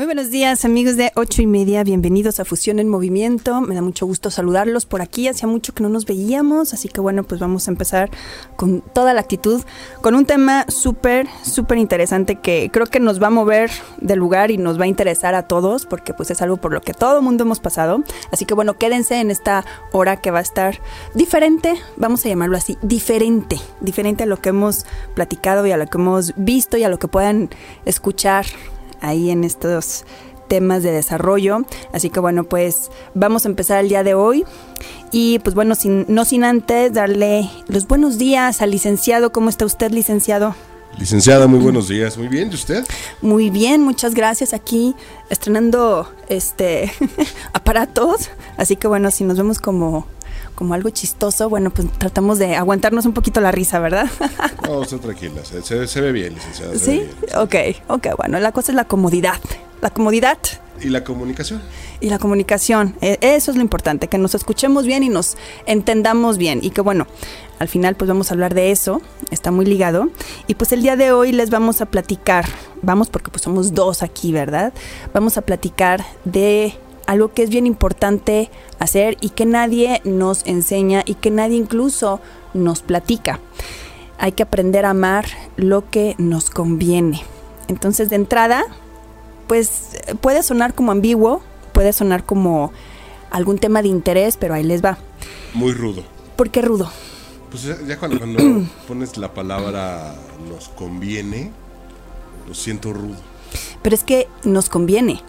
Muy buenos días amigos de ocho y media, bienvenidos a Fusión en Movimiento. Me da mucho gusto saludarlos por aquí, hacía mucho que no nos veíamos, así que bueno, pues vamos a empezar con toda la actitud, con un tema súper, súper interesante que creo que nos va a mover del lugar y nos va a interesar a todos, porque pues es algo por lo que todo el mundo hemos pasado. Así que bueno, quédense en esta hora que va a estar diferente, vamos a llamarlo así, diferente, diferente a lo que hemos platicado y a lo que hemos visto y a lo que puedan escuchar ahí en estos temas de desarrollo. Así que bueno, pues vamos a empezar el día de hoy. Y pues bueno, sin, no sin antes darle los buenos días al licenciado. ¿Cómo está usted, licenciado? Licenciada, muy buenos días. Muy bien, ¿y usted? Muy bien, muchas gracias. Aquí estrenando este aparatos. Así que bueno, si nos vemos como como algo chistoso, bueno, pues tratamos de aguantarnos un poquito la risa, ¿verdad? no, usted tranquila, se, ve bien, licenciada. Sí, ok, ok, bueno, la cosa es la comodidad. La comodidad. Y la comunicación. Y la comunicación, e, eso es lo importante, que nos escuchemos bien y nos entendamos bien. Y que bueno, al final pues vamos a hablar de eso, está muy ligado. Y pues el día de hoy les vamos a platicar, vamos porque pues somos dos aquí, ¿verdad? Vamos a platicar de algo que es bien importante hacer y que nadie nos enseña y que nadie incluso nos platica. Hay que aprender a amar lo que nos conviene. Entonces, de entrada, pues puede sonar como ambiguo, puede sonar como algún tema de interés, pero ahí les va. Muy rudo. ¿Por qué rudo? Pues ya cuando, pones la palabra nos conviene, lo siento rudo. Pero es que nos conviene.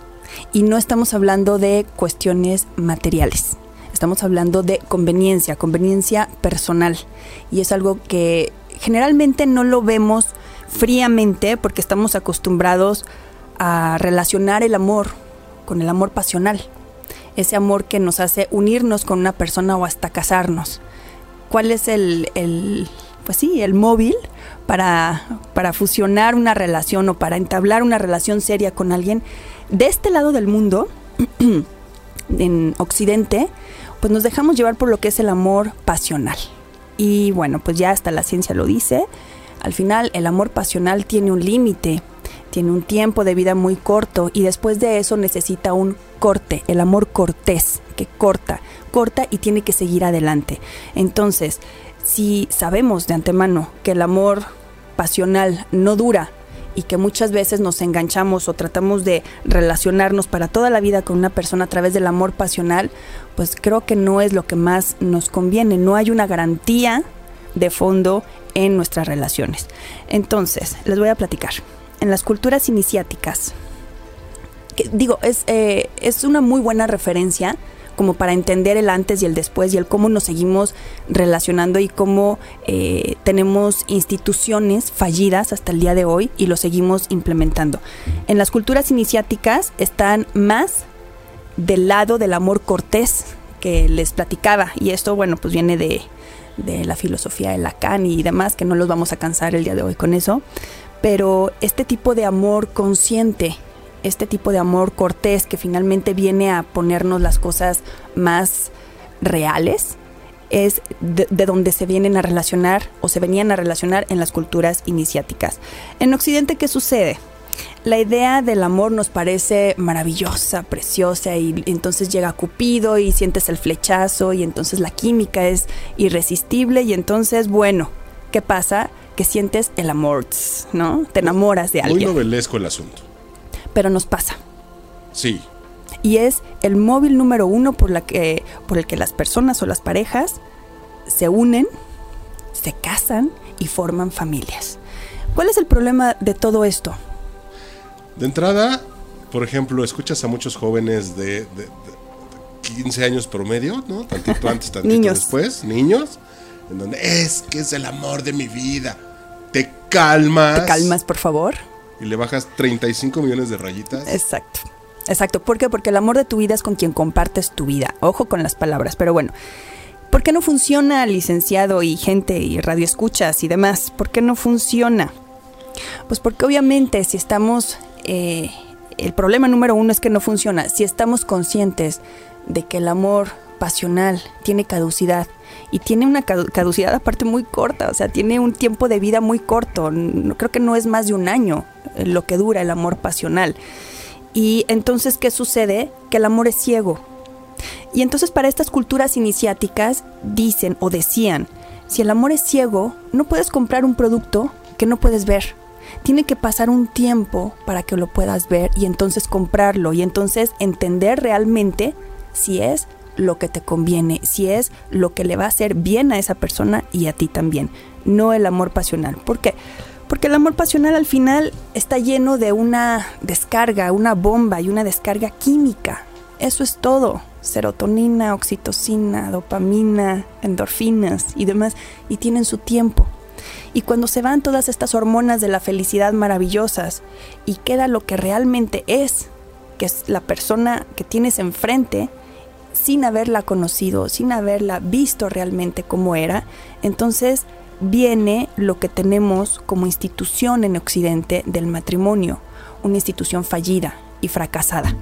Y no estamos hablando de cuestiones materiales. Estamos hablando de conveniencia, conveniencia personal. Y es algo que generalmente no lo vemos fríamente porque estamos acostumbrados a relacionar el amor con el amor pasional. Ese amor que nos hace unirnos con una persona o hasta casarnos. ¿Cuál es el, el pues sí, el móvil para, para fusionar una relación o para entablar una relación seria con alguien? De este lado del mundo, en Occidente, pues nos dejamos llevar por lo que es el amor pasional. Y bueno, pues ya hasta la ciencia lo dice, al final el amor pasional tiene un límite, tiene un tiempo de vida muy corto y después de eso necesita un corte, el amor cortés, que corta, corta y tiene que seguir adelante. Entonces, si sabemos de antemano que el amor pasional no dura y que muchas veces nos enganchamos o tratamos de relacionarnos para toda la vida con una persona a través del amor pasional, pues creo que no es lo que más nos conviene. No hay una garantía de fondo en nuestras relaciones. Entonces, les voy a platicar. En las culturas iniciáticas, que, digo, es, eh, es una muy buena referencia como para entender el antes y el después y el cómo nos seguimos relacionando y cómo eh, tenemos instituciones fallidas hasta el día de hoy y lo seguimos implementando. En las culturas iniciáticas están más del lado del amor cortés que les platicaba y esto bueno pues viene de, de la filosofía de Lacan y demás que no los vamos a cansar el día de hoy con eso pero este tipo de amor consciente este tipo de amor cortés que finalmente viene a ponernos las cosas más reales, es de, donde se vienen a relacionar o se venían a relacionar en las culturas iniciáticas. En Occidente, ¿qué sucede? La idea del amor nos parece maravillosa, preciosa y entonces llega Cupido y sientes el flechazo y entonces la química es irresistible y entonces, bueno, ¿qué pasa? Que sientes el amor, ¿no? Te enamoras de alguien. Muy novelesco el asunto pero nos pasa. Sí. Y es el móvil número uno por, la que, por el que las personas o las parejas se unen, se casan y forman familias. ¿Cuál es el problema de todo esto? De entrada, por ejemplo, escuchas a muchos jóvenes de, 15 años promedio, ¿no? Tantito antes, tantito después, niños, en donde es que es el amor de mi vida. Te calmas. Te calmas, por favor y le bajas 35 millones de rayitas. Exacto. Exacto. ¿Por qué? Porque el amor de tu vida es con quien compartes tu vida. Ojo con las palabras, pero bueno. ¿Por qué no funciona, licenciado y gente y radioescuchas y demás? ¿Por qué no funciona? Pues porque obviamente si estamos... Eh, el problema número uno es que no funciona. Si estamos conscientes de que el amor pasional tiene caducidad y tiene una caducidad aparte muy corta, o sea, tiene un tiempo de vida muy corto, creo que no es más de un año eh, lo que dura el amor pasional. Y entonces, ¿qué sucede? Que el amor es ciego. Y entonces para estas culturas iniciáticas dicen o decían, si el amor es ciego, no puedes comprar un producto que no puedes ver. Tiene que pasar un tiempo para que lo puedas ver y entonces comprarlo y entonces entender realmente si es lo que te conviene, si es lo que le va a hacer bien a esa persona y a ti también, no el amor pasional. ¿Por qué? Porque el amor pasional al final está lleno de una descarga, una bomba y una descarga química. Eso es todo. Serotonina, oxitocina, dopamina, endorfinas y demás. Y tienen su tiempo. Y cuando se van todas estas hormonas de la felicidad maravillosas y queda lo que realmente es, que es la persona que tienes enfrente, sin haberla conocido, sin haberla visto realmente como era, entonces viene lo que tenemos como institución en Occidente del matrimonio, una institución fallida y fracasada.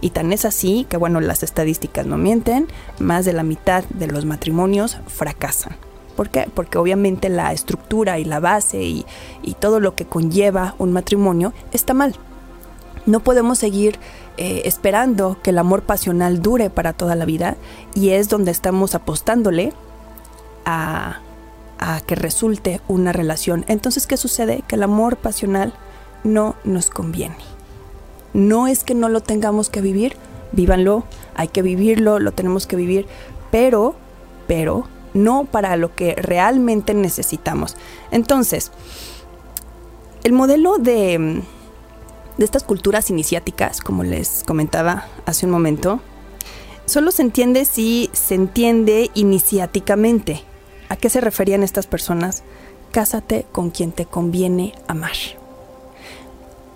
Y tan es así que, bueno, las estadísticas no mienten, más de la mitad de los matrimonios fracasan. ¿Por qué? Porque obviamente la estructura y la base y, y todo lo que conlleva un matrimonio está mal. No podemos seguir eh, esperando que el amor pasional dure para toda la vida y es donde estamos apostándole a que resulte una relación. Entonces, ¿qué sucede? Que el amor pasional no nos conviene. No es que no lo tengamos que vivir, vívanlo, hay que vivirlo, lo tenemos que vivir, pero, pero, no para lo que realmente necesitamos. Entonces, el modelo de, de estas culturas iniciáticas, como les comentaba hace un momento, solo se entiende si se entiende iniciáticamente. ¿A qué se referían estas personas? Cásate con quien te conviene amar.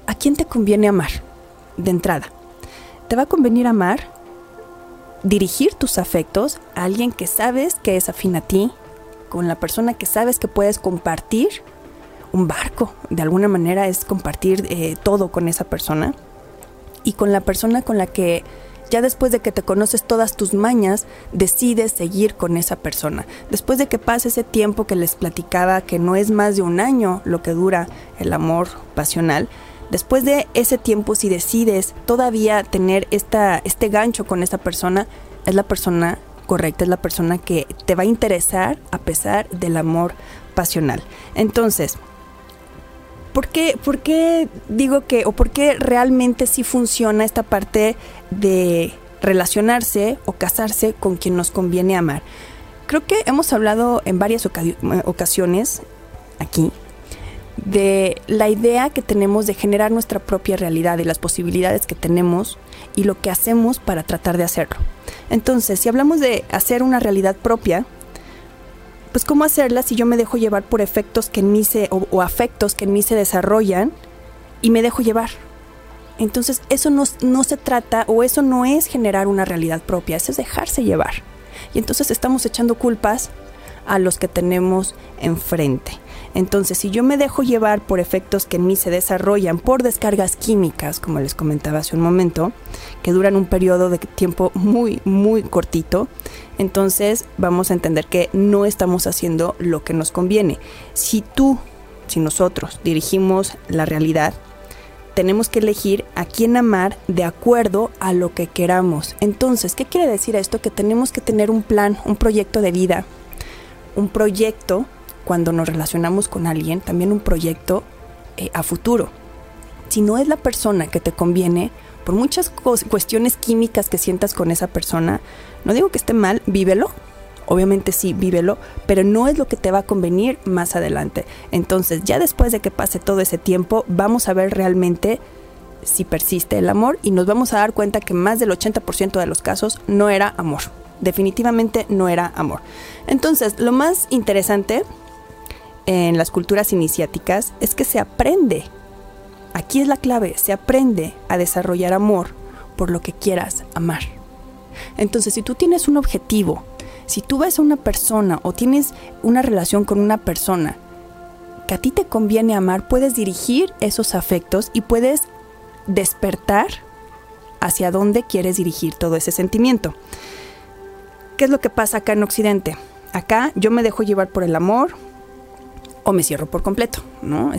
¿A quién te conviene amar? De entrada, te va a convenir amar, dirigir tus afectos a alguien que sabes que es afín a ti, con la persona que sabes que puedes compartir un barco. De alguna manera es compartir eh, todo con esa persona. Y con la persona con la que ya después de que te conoces todas tus mañas, decides seguir con esa persona. Después de que pase ese tiempo que les platicaba, que no es más de un año lo que dura el amor pasional, después de ese tiempo, si decides todavía tener esta, este gancho con esa persona, es la persona correcta, es la persona que te va a interesar a pesar del amor pasional. Entonces, ¿Por qué, digo que, o por qué realmente sí funciona esta parte de relacionarse o casarse con quien nos conviene amar? Creo que hemos hablado en varias ocasiones aquí de la idea que tenemos de generar nuestra propia realidad y las posibilidades que tenemos y lo que hacemos para tratar de hacerlo. Entonces, si hablamos de hacer una realidad propia, pues cómo hacerla si yo me dejo llevar por efectos que en mí se, o, afectos que en mí se desarrollan y me dejo llevar. Entonces eso no, no se trata o eso no es generar una realidad propia, eso es dejarse llevar. Y entonces estamos echando culpas a los que tenemos enfrente. Entonces, si yo me dejo llevar por efectos que en mí se desarrollan por descargas químicas, como les comentaba hace un momento, que duran un periodo de tiempo muy, muy cortito, entonces vamos a entender que no estamos haciendo lo que nos conviene. Si tú, si nosotros dirigimos la realidad, tenemos que elegir a quién amar de acuerdo a lo que queramos. Entonces, ¿qué quiere decir esto? Que tenemos que tener un plan, un proyecto de vida, un proyecto cuando nos relacionamos con alguien, también un proyecto eh, a futuro. Si no es la persona que te conviene, por muchas cuestiones químicas que sientas con esa persona, no digo que esté mal, vívelo. Obviamente sí, vívelo, pero no es lo que te va a convenir más adelante. Entonces, ya después de que pase todo ese tiempo, vamos a ver realmente si persiste el amor y nos vamos a dar cuenta que más del 80% de los casos no era amor. Definitivamente no era amor. Entonces, lo más interesante en las culturas iniciáticas es que se aprende, aquí es la clave, se aprende a desarrollar amor por lo que quieras amar. Entonces, si tú tienes un objetivo, si tú ves a una persona o tienes una relación con una persona que a ti te conviene amar, puedes dirigir esos afectos y puedes despertar hacia dónde quieres dirigir todo ese sentimiento. ¿Qué es lo que pasa acá en Occidente? Acá yo me dejo llevar por el amor o me cierro por completo.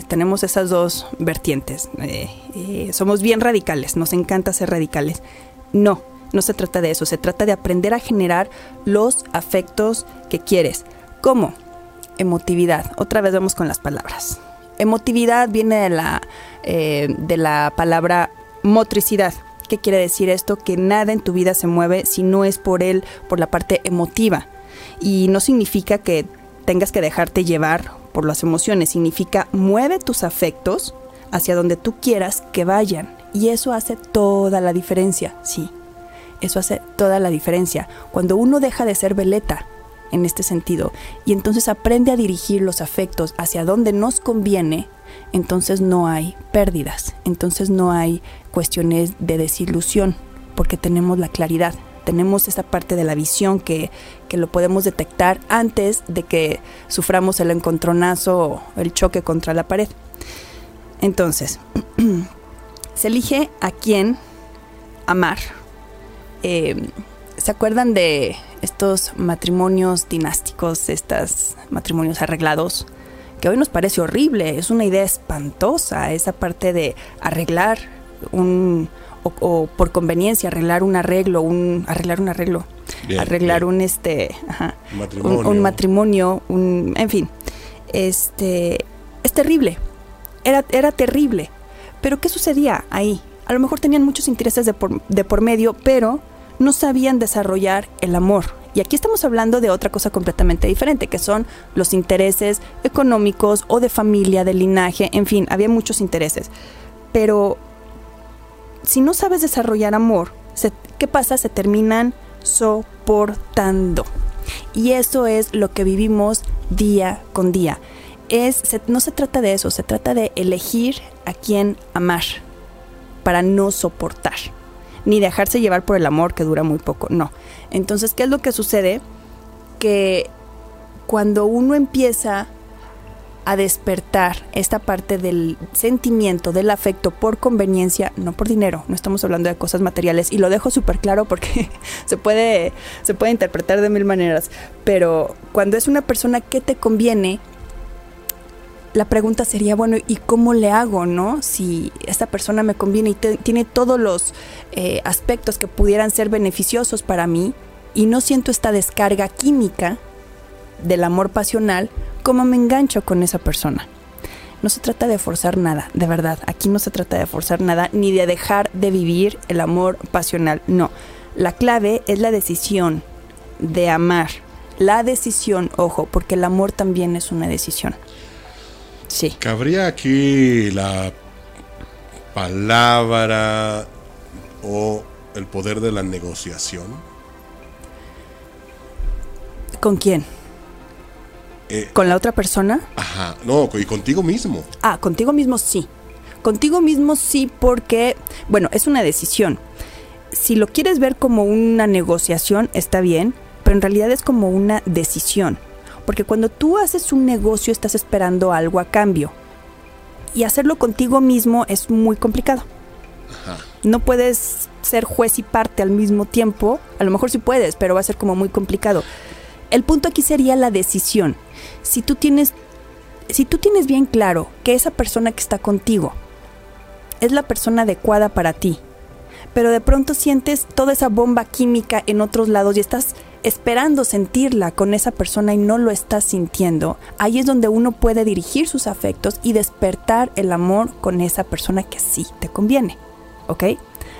Tenemos esas dos vertientes. Eh, eh, somos bien radicales, nos encanta ser radicales. No, no se trata de eso, se trata de aprender a generar los afectos que quieres. ¿Cómo? Emotividad. Otra vez vamos con las palabras. Emotividad viene de la, eh, de la palabra motricidad. ¿Qué quiere decir esto? Que nada en tu vida se mueve si no es por él, por la parte emotiva. Y no significa que tengas que dejarte llevar por las emociones, significa mueve tus afectos hacia donde tú quieras que vayan. Y eso hace toda la diferencia, sí. Eso hace toda la diferencia. Cuando uno deja de ser veleta en este sentido y entonces aprende a dirigir los afectos hacia donde nos conviene, entonces no hay pérdidas, entonces no hay cuestiones de desilusión, porque tenemos la claridad, tenemos esa parte de la visión que, que, lo podemos detectar antes de que suframos el encontronazo o el choque contra la pared. Entonces, se elige a quién amar. Eh, ¿Se acuerdan de estos matrimonios dinásticos, estos matrimonios arreglados? Que hoy nos parece horrible, es una idea espantosa, esa parte de arreglar un, o, por conveniencia arreglar un arreglo, un arreglar un arreglo, arreglar un este, matrimonio. Un, matrimonio, un, en fin, este, es terrible, era, era terrible. Pero ¿qué sucedía ahí? A lo mejor tenían muchos intereses de por, de por medio, pero no sabían desarrollar el amor. Y aquí estamos hablando de otra cosa completamente diferente, que son los intereses económicos o de familia, de linaje, en fin, había muchos intereses. Pero si no sabes desarrollar amor, ¿qué pasa? Se terminan soportando. Y eso es lo que vivimos día con día. Es, no se trata de eso, se trata de elegir a quién amar para no soportar, ni dejarse llevar por el amor que dura muy poco, no. Entonces, ¿qué es lo que sucede? Que cuando uno empieza a despertar esta parte del sentimiento, del afecto por conveniencia, no por dinero, no estamos hablando de cosas materiales y lo dejo súper claro porque se puede, se puede interpretar de mil maneras, pero cuando es una persona que te conviene, la pregunta sería, bueno, ¿y cómo le hago, no? Si esta persona me conviene y tiene todos los eh, aspectos que pudieran ser beneficiosos para mí y no siento esta descarga química del amor pasional, cómo me engancho con esa persona. No se trata de forzar nada, de verdad. Aquí no se trata de forzar nada ni de dejar de vivir el amor pasional. No. La clave es la decisión de amar. La decisión, ojo, porque el amor también es una decisión. Sí. ¿Cabría aquí la palabra o el poder de la negociación? ¿Con quién? Eh, ¿Con la otra persona? Ajá, no, y contigo mismo. Ah, contigo mismo sí. Contigo mismo sí porque, bueno, es una decisión. Si lo quieres ver como una negociación, está bien, pero en realidad es como una decisión. Porque cuando tú haces un negocio estás esperando algo a cambio. Y hacerlo contigo mismo es muy complicado. Ajá. No puedes ser juez y parte al mismo tiempo. A lo mejor sí puedes, pero va a ser como muy complicado. El punto aquí sería la decisión si tú tienes, si tú tienes bien claro que esa persona que está contigo es la persona adecuada para ti, pero de pronto sientes toda esa bomba química en otros lados y estás esperando sentirla con esa persona y no lo estás sintiendo, ahí es donde uno puede dirigir sus afectos y despertar el amor con esa persona que sí te conviene. ¿Ok?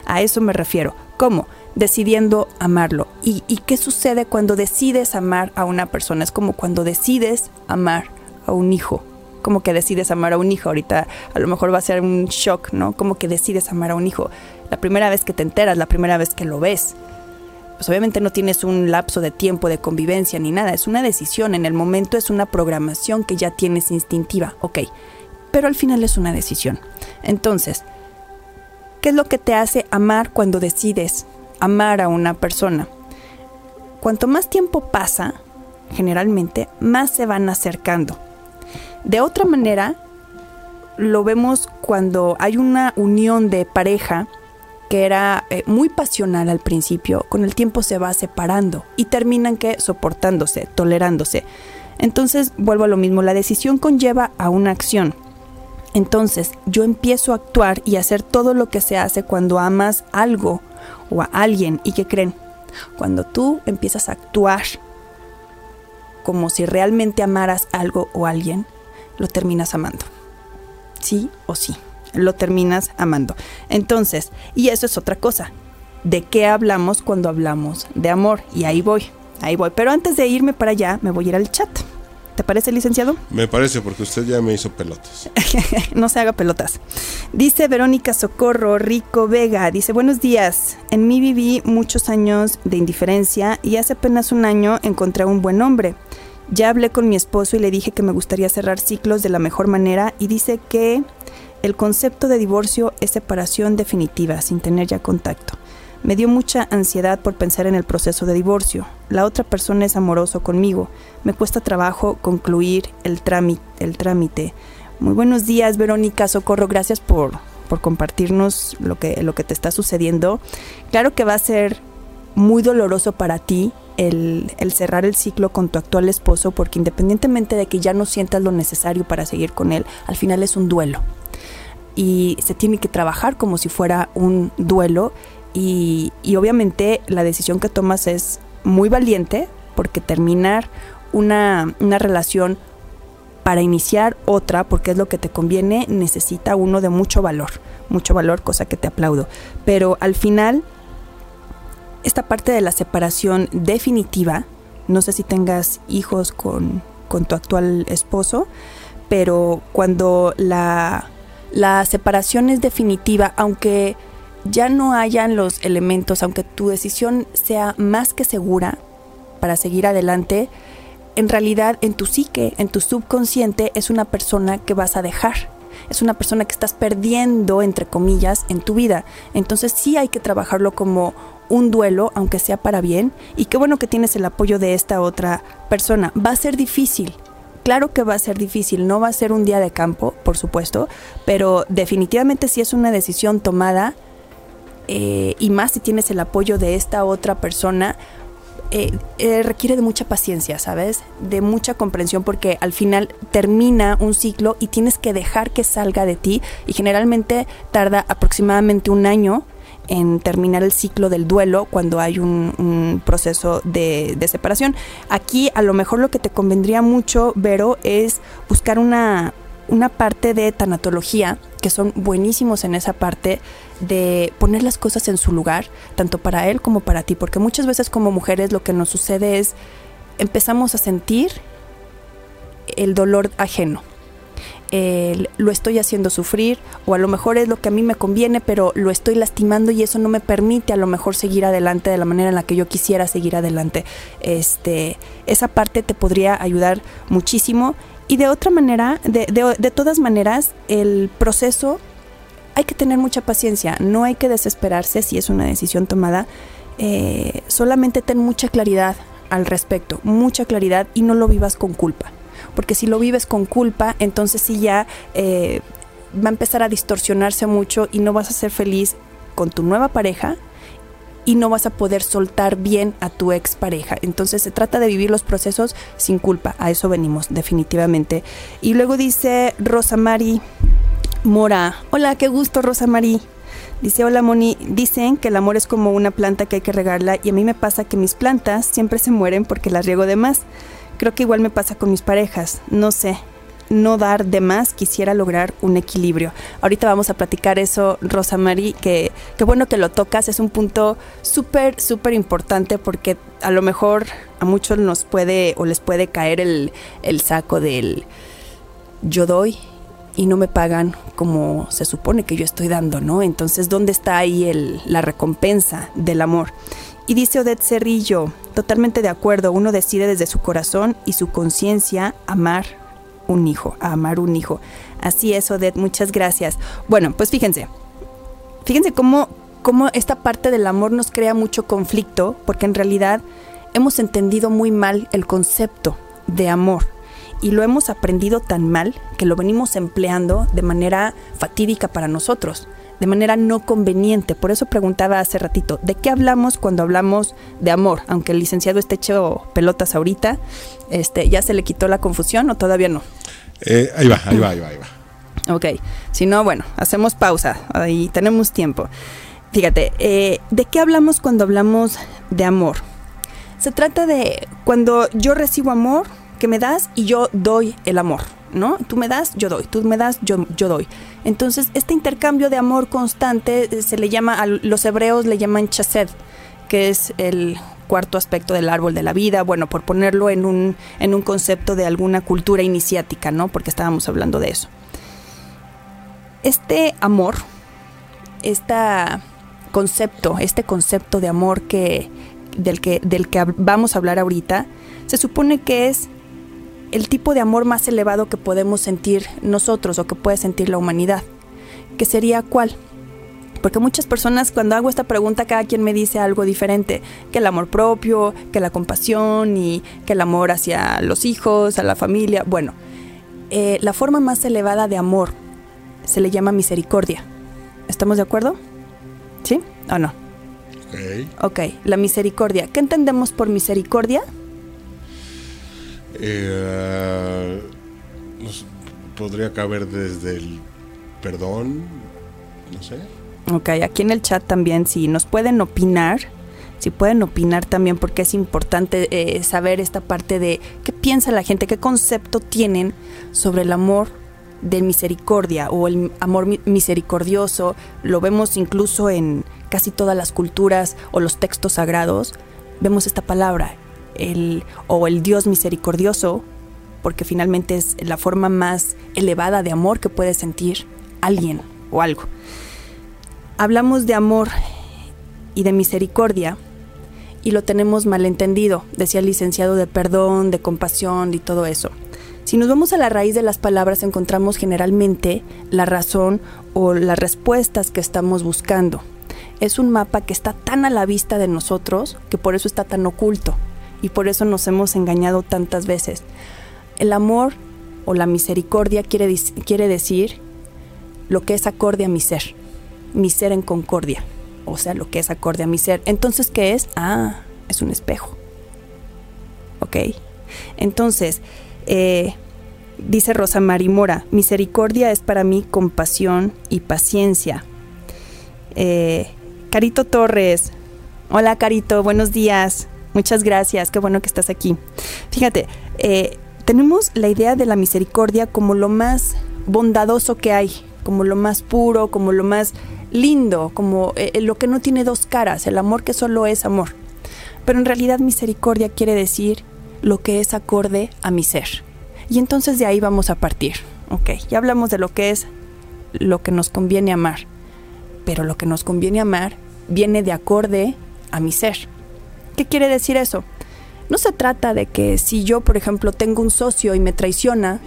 A eso me refiero. ¿Cómo? Decidiendo amarlo. ¿Y, qué sucede cuando decides amar a una persona? Es como cuando decides amar a un hijo. Como que decides amar a un hijo. Ahorita a lo mejor va a ser un shock, ¿no? Como que decides amar a un hijo. La primera vez que te enteras, la primera vez que lo ves. Pues obviamente no tienes un lapso de tiempo de convivencia ni nada. Es una decisión. En el momento es una programación que ya tienes instintiva. Ok. Pero al final es una decisión. Entonces, ¿qué es lo que te hace amar cuando decides amar a una persona. Cuanto más tiempo pasa, generalmente, más se van acercando. De otra manera, lo vemos cuando hay una unión de pareja que era eh, muy pasional al principio, con el tiempo se va separando y terminan que soportándose, tolerándose. Entonces, vuelvo a lo mismo, la decisión conlleva a una acción. Entonces, yo empiezo a actuar y hacer todo lo que se hace cuando amas algo o a alguien y que creen. Cuando tú empiezas a actuar como si realmente amaras algo o alguien, lo terminas amando. Sí o sí, lo terminas amando. Entonces, y eso es otra cosa. ¿De qué hablamos cuando hablamos de amor? Y ahí voy, ahí voy. Pero antes de irme para allá, me voy a ir al chat. ¿Te parece, licenciado? Me parece, porque usted ya me hizo pelotas. no se haga pelotas. Dice Verónica Socorro Rico Vega, dice, buenos días. En mí viví muchos años de indiferencia y hace apenas un año encontré a un buen hombre. Ya hablé con mi esposo y le dije que me gustaría cerrar ciclos de la mejor manera y dice que el concepto de divorcio es separación definitiva, sin tener ya contacto. Me dio mucha ansiedad por pensar en el proceso de divorcio. La otra persona es amoroso conmigo. Me cuesta trabajo concluir el trámite. El trámite. Muy buenos días, Verónica Socorro. Gracias por, por compartirnos lo que, lo que te está sucediendo. Claro que va a ser muy doloroso para ti el, el, cerrar el ciclo con tu actual esposo porque independientemente de que ya no sientas lo necesario para seguir con él, al final es un duelo. Y se tiene que trabajar como si fuera un duelo y, obviamente la decisión que tomas es muy valiente porque terminar una, una relación para iniciar otra, porque es lo que te conviene, necesita uno de mucho valor, mucho valor, cosa que te aplaudo. Pero al final, esta parte de la separación definitiva, no sé si tengas hijos con, con tu actual esposo, pero cuando la, la separación es definitiva, aunque ya no hayan los elementos, aunque tu decisión sea más que segura para seguir adelante, en realidad en tu psique, en tu subconsciente, es una persona que vas a dejar. Es una persona que estás perdiendo, entre comillas, en tu vida. Entonces sí hay que trabajarlo como un duelo, aunque sea para bien. Y qué bueno que tienes el apoyo de esta otra persona. Va a ser difícil. Claro que va a ser difícil, no va a ser un día de campo, por supuesto, pero definitivamente si es una decisión tomada, eh, y más si tienes el apoyo de esta otra persona, eh, eh, requiere de mucha paciencia, ¿sabes? De mucha comprensión porque al final termina un ciclo y tienes que dejar que salga de ti y generalmente tarda aproximadamente un año en terminar el ciclo del duelo cuando hay un, proceso de, de, separación. Aquí a lo mejor lo que te convendría mucho, Vero, es buscar una, una parte de tanatología, que son buenísimos en esa parte de poner las cosas en su lugar, tanto para él como para ti, porque muchas veces como mujeres lo que nos sucede es empezamos a sentir el dolor ajeno. lo estoy haciendo sufrir o a lo mejor es lo que a mí me conviene, pero lo estoy lastimando y eso no me permite a lo mejor seguir adelante de la manera en la que yo quisiera seguir adelante. Este, esa parte te podría ayudar muchísimo y de otra manera, de, de, todas maneras, el proceso hay que tener mucha paciencia, no hay que desesperarse si es una decisión tomada, eh, solamente ten mucha claridad al respecto, mucha claridad y no lo vivas con culpa, porque si lo vives con culpa, entonces sí ya eh, va a empezar a distorsionarse mucho y no vas a ser feliz con tu nueva pareja y no vas a poder soltar bien a tu expareja. Entonces se trata de vivir los procesos sin culpa, a eso venimos definitivamente. Y luego dice Rosa Mari Mora, hola, qué gusto Rosa Mari. Dice, hola Moni, dicen que el amor es como una planta que hay que regarla y a mí me pasa que mis plantas siempre se mueren porque las riego de más. Creo que igual me pasa con mis parejas, no sé, no dar de más, quisiera lograr un equilibrio. Ahorita vamos a platicar eso, Rosa Mari, que, bueno que lo tocas, es un punto súper, súper importante porque a lo mejor a muchos nos puede o les puede caer el, el saco del yo doy y no me pagan como se supone que yo estoy dando, ¿no? Entonces, ¿dónde está ahí el, la recompensa del amor? Y dice Odette Cerrillo, totalmente de acuerdo, uno decide desde su corazón y su conciencia amar un hijo, a amar un hijo. Así es, Odette, muchas gracias. Bueno, pues fíjense, fíjense cómo, cómo esta parte del amor nos crea mucho conflicto, porque en realidad hemos entendido muy mal el concepto de amor y lo hemos aprendido tan mal que lo venimos empleando de manera fatídica para nosotros. De manera no conveniente. Por eso preguntaba hace ratito, ¿de qué hablamos cuando hablamos de amor? Aunque el licenciado esté hecho pelotas ahorita, este, ¿ya se le quitó la confusión o todavía no? Eh, ahí va, ahí va, ahí va, ahí va. Ok, si no, bueno, hacemos pausa, ahí tenemos tiempo. Fíjate, eh, ¿de qué hablamos cuando hablamos de amor? Se trata de cuando yo recibo amor que me das y yo doy el amor. Tú me das, yo doy, tú me das, yo, yo doy. Entonces, este intercambio de amor constante eh, se le llama, a los hebreos le llaman chased, que es el cuarto aspecto del árbol de la vida, bueno, por ponerlo en un, en un concepto de alguna cultura iniciática, ¿no? Porque estábamos hablando de eso. Este amor, este concepto, este concepto de amor que, del, que, del que vamos a hablar ahorita, se supone que es el tipo de amor más elevado que podemos sentir nosotros o que puede sentir la humanidad. ¿Que sería cuál? Porque muchas personas cuando hago esta pregunta cada quien me dice algo diferente, que el amor propio, que la compasión y que el amor hacia los hijos, a la familia. Bueno, eh, la forma más elevada de amor se le llama misericordia. ¿Estamos de acuerdo? ¿Sí o no? Ok. Ok, la misericordia. ¿Qué entendemos por misericordia? Eh, podría caber desde el perdón, no sé. Ok, aquí en el chat también, si nos pueden opinar, si pueden opinar también, porque es importante eh, saber esta parte de qué piensa la gente, qué concepto tienen sobre el amor de misericordia o el amor misericordioso. Lo vemos incluso en casi todas las culturas o los textos sagrados. Vemos esta palabra, el, o el Dios misericordioso, porque finalmente es la forma más elevada de amor que puede sentir alguien o algo. Hablamos de amor y de misericordia y lo tenemos malentendido, decía el licenciado de perdón, de compasión y todo eso. Si nos vamos a la raíz de las palabras encontramos generalmente la razón o las respuestas que estamos buscando. Es un mapa que está tan a la vista de nosotros que por eso está tan oculto y por eso nos hemos engañado tantas veces. El amor o la misericordia quiere, quiere decir lo que es acorde a mi ser, mi ser en concordia, o sea, lo que es acorde a mi ser. Entonces, ¿qué es? Ah, es un espejo. ¿Ok? Entonces, eh, dice Rosa Marimora, misericordia es para mí compasión y paciencia. Eh, Carito Torres, hola Carito, buenos días. Muchas gracias, qué bueno que estás aquí. Fíjate, eh, tenemos la idea de la misericordia como lo más bondadoso que hay, como lo más puro, como lo más lindo, como eh, lo que no tiene dos caras, el amor que solo es amor. Pero en realidad misericordia quiere decir lo que es acorde a mi ser. Y entonces de ahí vamos a partir. Ok, ya hablamos de lo que es lo que nos conviene amar. Pero lo que nos conviene amar viene de acorde a mi ser. ¿Qué quiere decir eso? No se trata de que si yo, por ejemplo, tengo un socio y me traiciona,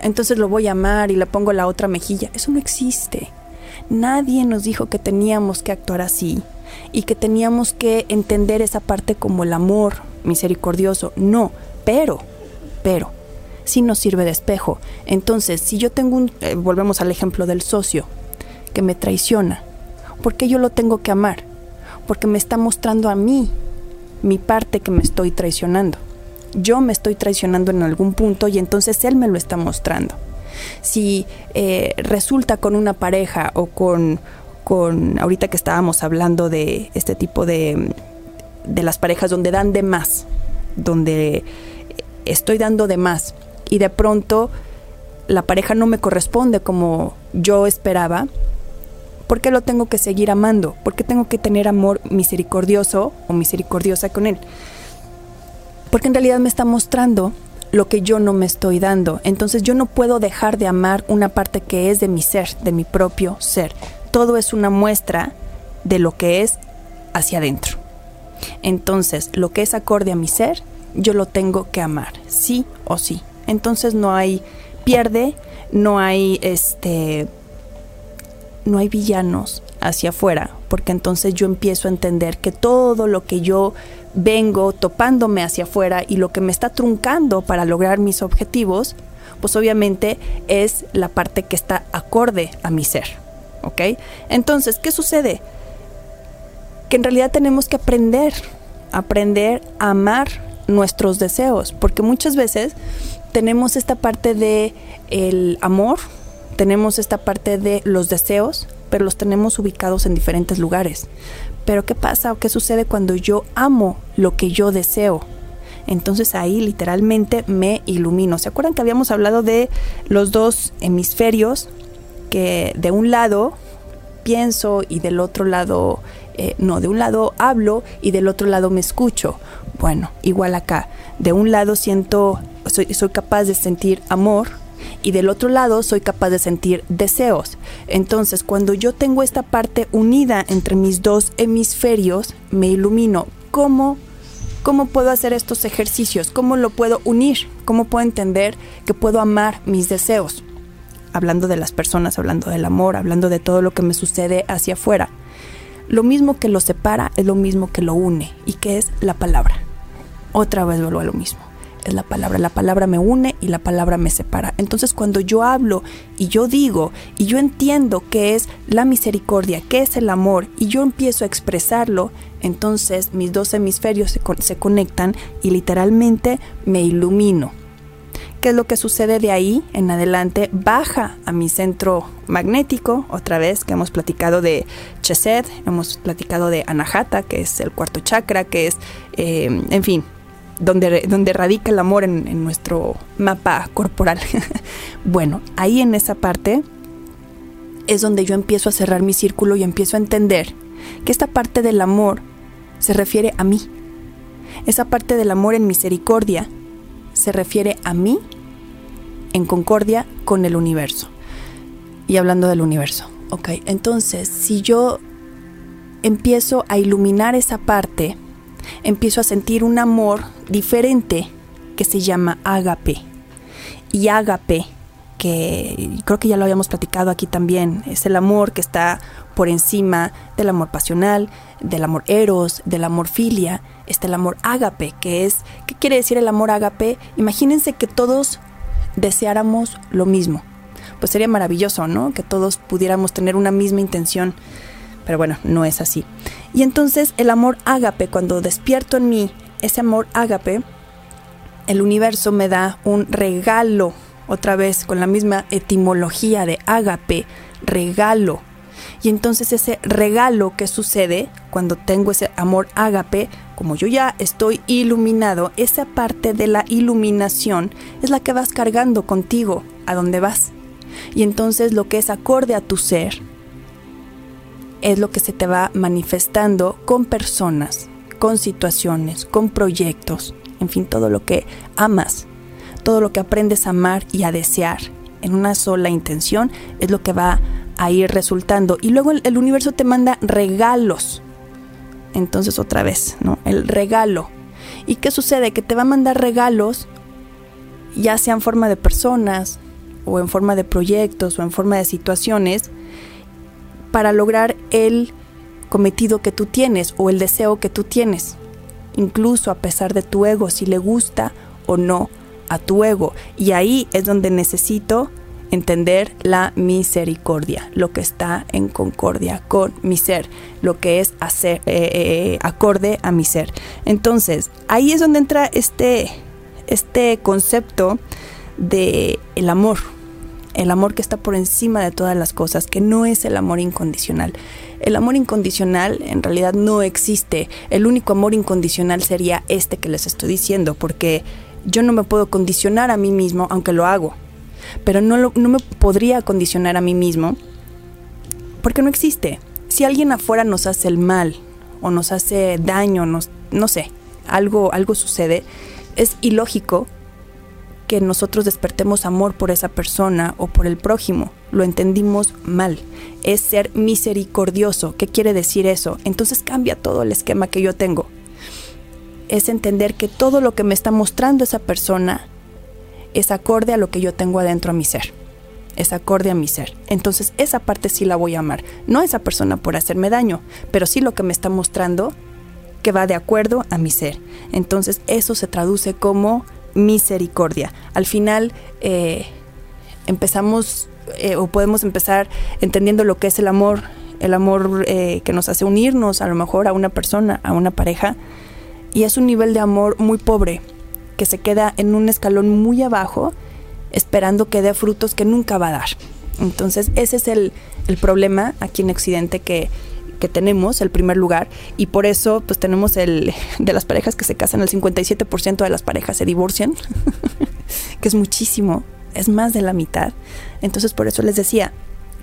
entonces lo voy a amar y le pongo la otra mejilla. Eso no existe. Nadie nos dijo que teníamos que actuar así y que teníamos que entender esa parte como el amor misericordioso. No, pero, pero, sí nos sirve de espejo. Entonces, si yo tengo un, eh, volvemos al ejemplo del socio, que me traiciona, ¿por qué yo lo tengo que amar? Porque me está mostrando a mí mi parte que me estoy traicionando. Yo me estoy traicionando en algún punto y entonces él me lo está mostrando. Si eh, resulta con una pareja o con, con, ahorita que estábamos hablando de este tipo de, de las parejas donde dan de más, donde estoy dando de más y de pronto la pareja no me corresponde como yo esperaba, ¿Por qué lo tengo que seguir amando? ¿Por qué tengo que tener amor misericordioso o misericordiosa con él? Porque en realidad me está mostrando lo que yo no me estoy dando. Entonces yo no puedo dejar de amar una parte que es de mi ser, de mi propio ser. Todo es una muestra de lo que es hacia adentro. Entonces, lo que es acorde a mi ser, yo lo tengo que amar, sí o sí. Entonces no hay pierde, no hay este no hay villanos hacia afuera, porque entonces yo empiezo a entender que todo lo que yo vengo topándome hacia afuera y lo que me está truncando para lograr mis objetivos, pues obviamente es la parte que está acorde a mi ser. ¿ok? Entonces, ¿qué sucede? Que en realidad tenemos que aprender, aprender a amar nuestros deseos, porque muchas veces tenemos esta parte de el amor, tenemos esta parte de los deseos, pero los tenemos ubicados en diferentes lugares. Pero ¿qué pasa o qué sucede cuando yo amo lo que yo deseo? Entonces ahí literalmente me ilumino. ¿Se acuerdan que habíamos hablado de los dos hemisferios? Que de un lado pienso y del otro lado, eh, no, de un lado hablo y del otro lado me escucho. Bueno, igual acá. De un lado siento, soy, soy capaz de sentir amor y del otro lado soy capaz de sentir deseos. Entonces, cuando yo tengo esta parte unida entre mis dos hemisferios, me ilumino. ¿Cómo, cómo puedo hacer estos ejercicios? ¿Cómo lo puedo unir? ¿Cómo puedo entender que puedo amar mis deseos? Hablando de las personas, hablando del amor, hablando de todo lo que me sucede hacia afuera. Lo mismo que lo separa es lo mismo que lo une y que es la palabra. Otra vez vuelvo a lo mismo es la palabra. La palabra me une y la palabra me separa. Entonces cuando yo hablo y yo digo y yo entiendo qué es la misericordia, qué es el amor y yo empiezo a expresarlo, entonces mis dos hemisferios se, se conectan y literalmente me ilumino. ¿Qué es lo que sucede de ahí en adelante? Baja a mi centro magnético, otra vez que hemos platicado de Chesed, hemos platicado de Anahata, que es el cuarto chakra, que es, eh, en fin, donde, radica el amor en, nuestro mapa corporal. bueno, ahí en esa parte es donde yo empiezo a cerrar mi círculo y empiezo a entender que esta parte del amor se refiere a mí. Esa parte del amor en misericordia se refiere a mí en concordia con el universo. Y hablando del universo, ok, entonces si yo empiezo a iluminar esa parte, empiezo a sentir un amor diferente que se llama ágape. Y ágape, que creo que ya lo habíamos platicado aquí también, es el amor que está por encima del amor pasional, del amor eros, del amor filia, está el amor ágape, que es, ¿qué quiere decir el amor ágape? Imagínense que todos deseáramos lo mismo. Pues sería maravilloso, ¿no? Que todos pudiéramos tener una misma intención. Pero bueno, no es así. Y entonces el amor ágape, cuando despierto en mí ese amor ágape, el universo me da un regalo, otra vez con la misma etimología de ágape, regalo. Y entonces ese regalo que sucede cuando tengo ese amor ágape, como yo ya estoy iluminado, esa parte de la iluminación es la que vas cargando contigo a donde vas. Y entonces lo que es acorde a tu ser, es lo que se te va manifestando con personas, con situaciones, con proyectos, en fin, todo lo que amas, todo lo que aprendes a amar y a desear en una sola intención es lo que va a ir resultando. Y luego el, universo te manda regalos. Entonces otra vez, ¿no? El regalo. ¿Y qué sucede? Que te va a mandar regalos, ya sea en forma de personas, o en forma de proyectos, o en forma de situaciones, para lograr el cometido que tú tienes o el deseo que tú tienes, incluso a pesar de tu ego, si le gusta o no a tu ego. Y ahí es donde necesito entender la misericordia, lo que está en concordia con mi ser, lo que es hacer, eh, eh, acorde a mi ser. Entonces, ahí es donde entra este, este concepto de el amor, el amor que está por encima de todas las cosas, que no es el amor incondicional. El amor incondicional en realidad no existe. El único amor incondicional sería este que les estoy diciendo, porque yo no me puedo condicionar a mí mismo, aunque lo hago. Pero no, no me podría condicionar a mí mismo porque no existe. Si alguien afuera nos hace el mal o nos hace daño, nos, no sé, algo, algo sucede, es ilógico que nosotros despertemos amor por esa persona o por el prójimo. Lo entendimos mal. Es ser misericordioso. ¿Qué quiere decir eso? Entonces cambia todo el esquema que yo tengo. Es entender que todo lo que me está mostrando esa persona es acorde a lo que yo tengo adentro a mi ser. Es acorde a mi ser. Entonces esa parte sí la voy a amar. No esa persona por hacerme daño, pero sí lo que me está mostrando que va de acuerdo a mi ser. Entonces eso se traduce como misericordia. Al final eh, empezamos eh, o podemos empezar entendiendo lo que es el amor, el amor eh, que nos hace unirnos a lo mejor a una persona, a una pareja, y es un nivel de amor muy pobre, que se queda en un escalón muy abajo, esperando que dé frutos que nunca va a dar. Entonces ese es el, el problema aquí en Occidente que, tenemos, el primer lugar, y por eso pues tenemos el de las parejas que se casan, el 57% de las parejas se divorcian, que es muchísimo, es más de la mitad. Entonces por eso les decía,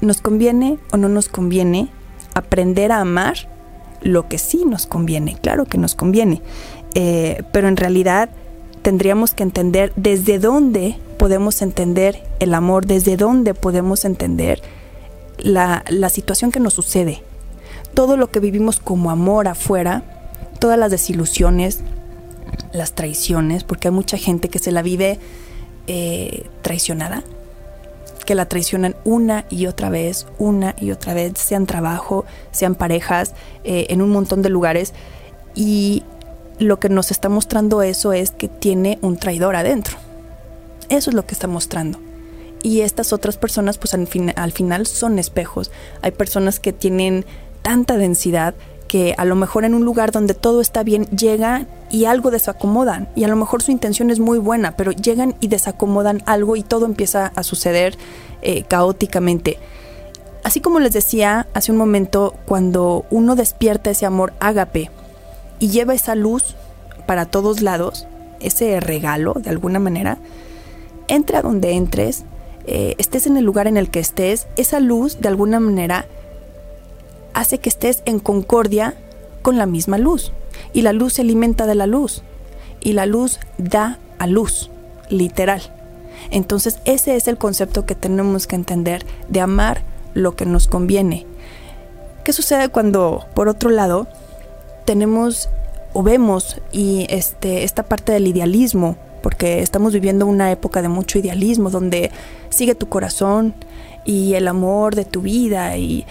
¿nos conviene o no nos conviene aprender a amar lo que sí nos conviene? Claro que nos conviene, eh, pero en realidad tendríamos que entender desde dónde podemos entender el amor, desde dónde podemos entender la, la situación que nos sucede. Todo lo que vivimos como amor afuera, todas las desilusiones, las traiciones, porque hay mucha gente que se la vive eh, traicionada, que la traicionan una y otra vez, una y otra vez, sean trabajo, sean parejas, eh, en un montón de lugares. Y lo que nos está mostrando eso es que tiene un traidor adentro. Eso es lo que está mostrando. Y estas otras personas, pues al, al final son espejos. Hay personas que tienen tanta densidad que a lo mejor en un lugar donde todo está bien llegan y algo desacomodan y a lo mejor su intención es muy buena, pero llegan y desacomodan algo y todo empieza a suceder eh, caóticamente. Así como les decía hace un momento, cuando uno despierta ese amor ágape y lleva esa luz para todos lados, ese regalo de alguna manera, entre a donde entres, eh, estés en el lugar en el que estés, esa luz de alguna manera hace que estés en concordia con la misma luz. Y la luz se alimenta de la luz. Y la luz da a luz, literal. Entonces ese es el concepto que tenemos que entender de amar lo que nos conviene. ¿Qué sucede cuando, por otro lado, tenemos o vemos y este, esta parte del idealismo, porque estamos viviendo una época de mucho idealismo, donde sigue tu corazón y el amor de tu vida y,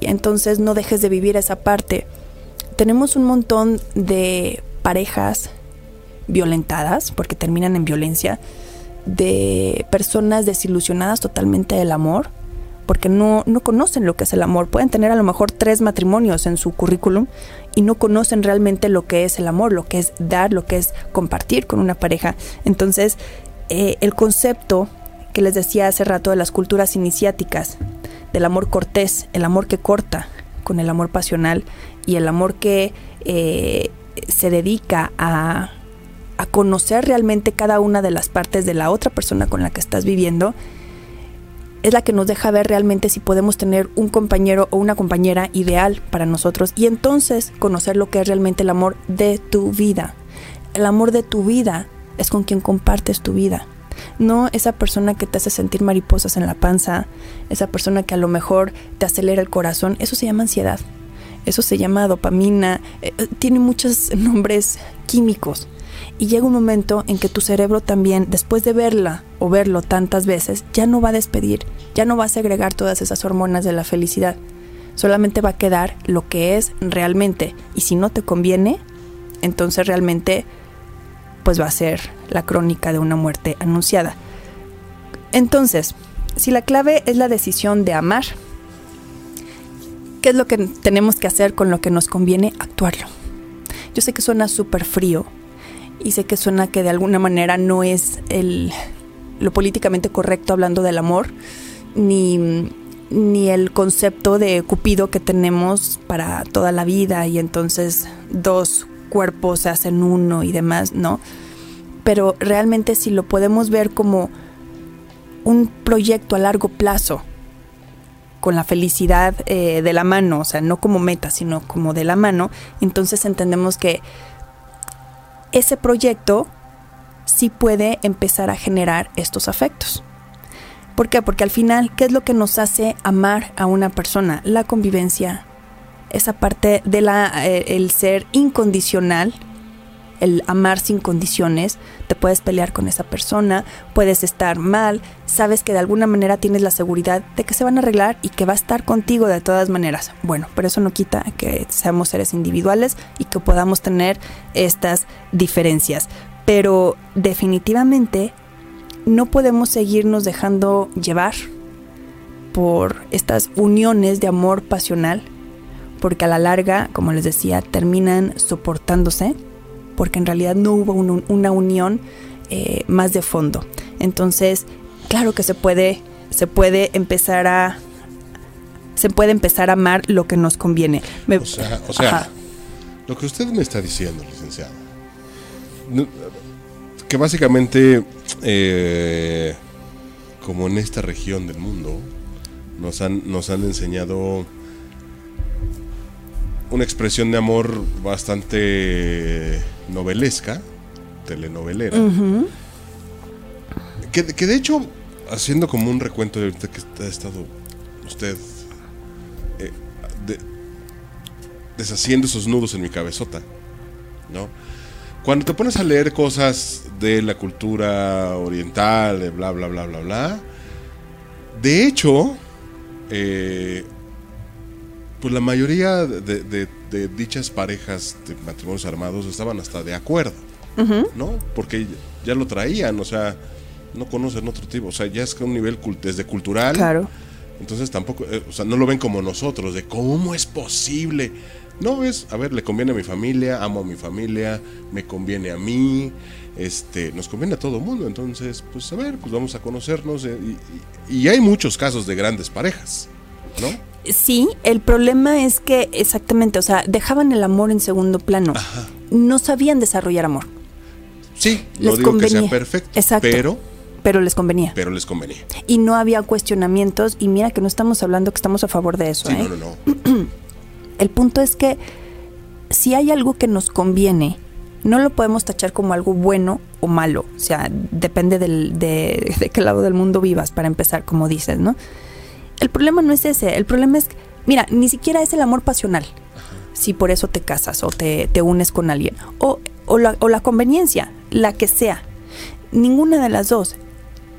entonces no dejes de vivir esa parte. Tenemos un montón de parejas violentadas, porque terminan en violencia, de personas desilusionadas totalmente del amor, porque no, no conocen lo que es el amor. Pueden tener a lo mejor tres matrimonios en su currículum y no conocen realmente lo que es el amor, lo que es dar, lo que es compartir con una pareja. Entonces, eh, el concepto que les decía hace rato de las culturas iniciáticas, del amor cortés, el amor que corta con el amor pasional y el amor que eh, se dedica a, a conocer realmente cada una de las partes de la otra persona con la que estás viviendo, es la que nos deja ver realmente si podemos tener un compañero o una compañera ideal para nosotros y entonces conocer lo que es realmente el amor de tu vida. El amor de tu vida es con quien compartes tu vida no esa persona que te hace sentir mariposas en la panza, esa persona que a lo mejor te acelera el corazón, eso se llama ansiedad, eso se llama dopamina, eh, eh, tiene muchos nombres químicos. Y llega un momento en que tu cerebro también, después de verla o verlo tantas veces, ya no va a despedir, ya no va a segregar todas esas hormonas de la felicidad. Solamente va a quedar lo que es realmente. Y si no te conviene, entonces realmente pues va a ser la crónica de una muerte anunciada. Entonces, si la clave es la decisión de amar, ¿qué es lo que tenemos que hacer con lo que nos conviene? Actuarlo. Yo sé que suena súper frío y sé que suena que de alguna manera no es el, lo políticamente correcto hablando del amor, ni, ni el concepto de Cupido que tenemos para toda la vida y entonces dos cuerpos se hacen uno y demás, ¿no? Pero realmente si lo podemos ver como un proyecto a largo plazo, con la felicidad eh, de la mano, o sea, no como meta, sino como de la mano, entonces entendemos que ese proyecto sí puede empezar a generar estos afectos. ¿Por qué? Porque al final, ¿qué es lo que nos hace amar a una persona? La convivencia, esa parte del eh, el ser incondicional, el amar sin condiciones, te puedes pelear con esa persona, puedes estar mal, sabes que de alguna manera tienes la seguridad de que se van a arreglar y que va a estar contigo de todas maneras. Bueno, pero eso no quita que seamos seres individuales y que podamos tener estas diferencias. Pero definitivamente no podemos seguirnos dejando llevar por estas uniones de amor pasional, porque a la larga, como les decía, terminan soportándose, porque en realidad no hubo una unión eh, más de fondo. Entonces, claro que se puede, se puede empezar a se puede empezar a amar lo que nos conviene. o sea, lo que usted me está diciendo, licenciado, que básicamente, eh, como en esta región del mundo, nos han, nos han enseñado una expresión de amor bastante novelesca, telenovelera, que, que, de hecho, haciendo como un recuento de ahorita que ha estado usted deshaciendo esos nudos en mi cabezota, ¿no? Cuando te pones a leer cosas de la cultura oriental, de bla, bla, bla, bla, bla, de hecho, eh, pues la mayoría de, dichas parejas de matrimonios armados estaban hasta de acuerdo, ¿no? Porque ya lo traían, o sea, no conocen otro tipo, o sea, ya es que un nivel desde cultural. Claro. Entonces tampoco, eh, o sea, no lo ven como nosotros, de cómo es posible no, es, a ver, le conviene a mi familia, amo a mi familia, me conviene a mí, este, nos conviene a todo el mundo. Entonces, pues a ver, pues vamos a conocernos. Eh, y, hay muchos casos de grandes parejas, ¿no? Sí, el problema es que exactamente, o sea, dejaban el amor en segundo plano. No sabían desarrollar amor. Sí, no digo que sea perfecto, Exacto. pero pero les convenía. Pero les convenía. Y no había cuestionamientos y mira que no estamos hablando que estamos a favor de eso. Sí, ¿eh? no, no, no. El punto es que si hay algo que nos conviene, no lo podemos tachar como algo bueno o malo. O sea, depende del, de, qué lado del mundo vivas, para empezar, como dices, ¿no? El problema no es ese. El problema es, mira, ni siquiera es el amor pasional. Si por eso te casas o te, unes con alguien. O, o, la, o la conveniencia, la que sea. Ninguna de las dos.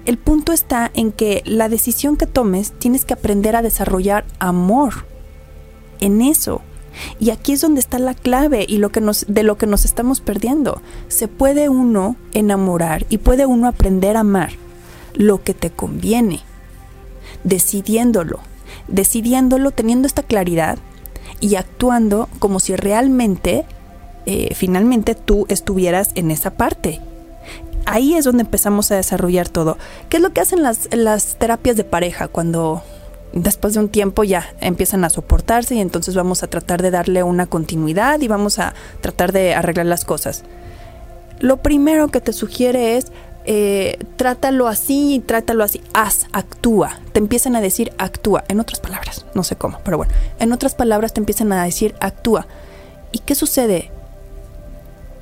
El punto está en que la decisión que tomes tienes que aprender a desarrollar amor en eso. Y aquí es donde está la clave y lo que nos, de lo que nos estamos perdiendo. Se puede uno enamorar y puede uno aprender a amar lo que te conviene, decidiéndolo, decidiéndolo, teniendo esta claridad y actuando como si realmente, eh, finalmente tú estuvieras en esa parte. Ahí es donde empezamos a desarrollar todo. ¿Qué es lo que hacen las, las terapias de pareja cuando después de un tiempo ya empiezan a soportarse y entonces vamos a tratar de darle una continuidad y vamos a tratar de arreglar las cosas. Lo primero que te sugiere es eh, trátalo así trátalo así, haz, actúa. Te empiezan a decir actúa, en otras palabras, no sé cómo, pero bueno, en otras palabras te empiezan a decir actúa. ¿Y qué sucede?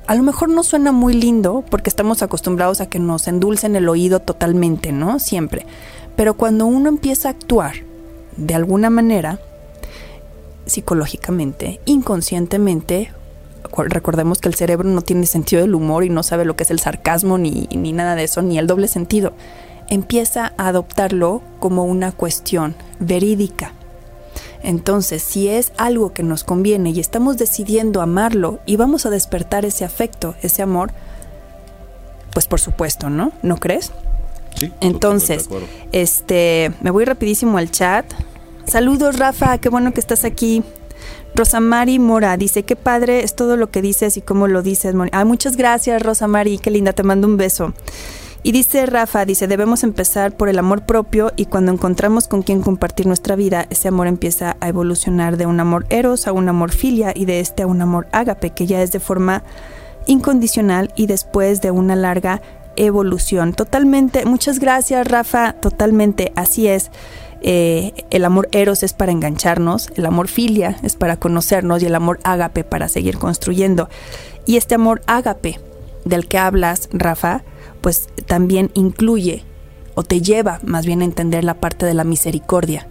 A lo mejor no suena muy lindo porque estamos acostumbrados a que nos endulcen el oído totalmente, ¿no? Siempre. Pero cuando uno empieza a actuar, de alguna manera, psicológicamente, inconscientemente, recordemos que el cerebro no tiene sentido del humor y no sabe lo que es el sarcasmo ni, ni nada de eso, ni el doble sentido, empieza a adoptarlo como una cuestión verídica. Entonces, si es algo que nos conviene y estamos decidiendo amarlo y vamos a despertar ese afecto, ese amor, pues por supuesto, ¿no? ¿No crees? Sí. Entonces, este, me voy rapidísimo al chat. Saludos, Rafa, qué bueno que estás aquí. Rosamari Mora dice, qué padre es todo lo que dices y cómo lo dices. Ah, muchas gracias, Rosamari, qué linda, te mando un beso. Y dice Rafa, dice, debemos empezar por el amor propio y cuando encontramos con quien compartir nuestra vida, ese amor empieza a evolucionar de un amor eros a un amor filia y de este a un amor ágape, que ya es de forma incondicional y después de una larga evolución. Totalmente, muchas gracias Rafa, totalmente, así es. Eh, el amor eros es para engancharnos, el amor filia es para conocernos y el amor ágape para seguir construyendo. Y este amor ágape del que hablas, Rafa, pues también incluye o te lleva más bien a entender la parte de la misericordia.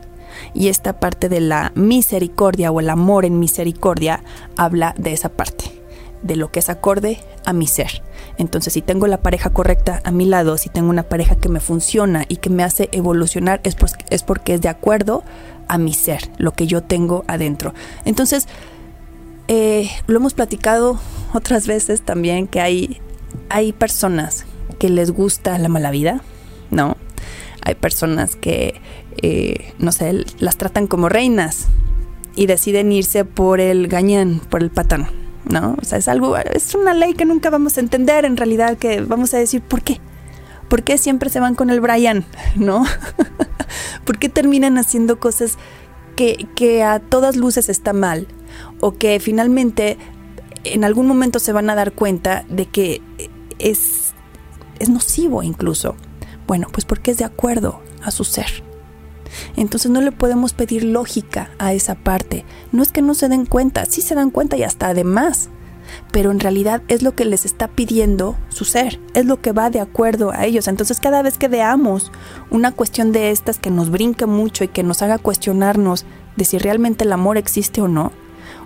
Y esta parte de la misericordia o el amor en misericordia habla de esa parte, de lo que es acorde a mi ser. Entonces, si tengo la pareja correcta a mi lado, si tengo una pareja que me funciona y que me hace evolucionar, es, es porque es de acuerdo a mi ser, lo que yo tengo adentro. Entonces, eh, lo hemos platicado otras veces también, que hay, hay personas que les gusta la mala vida, ¿no? Hay personas que, eh, no sé, las tratan como reinas y deciden irse por el gañán, por el patán, ¿no? O sea, es algo, es una ley que nunca vamos a entender en realidad, que vamos a decir, ¿por qué? ¿Por qué siempre se van con el Brian, no? ¿Por qué terminan haciendo cosas que, que a todas luces está mal? O que finalmente en algún momento se van a dar cuenta de que es, es nocivo incluso. Bueno, pues porque es de acuerdo a su ser. Entonces no le podemos pedir lógica a esa parte. No es que no se den cuenta, sí se dan cuenta y hasta además. Pero en realidad es lo que les está pidiendo su ser, es lo que va de acuerdo a ellos. Entonces cada vez que veamos una cuestión de estas que nos brinque mucho y que nos haga cuestionarnos de si realmente el amor existe o no,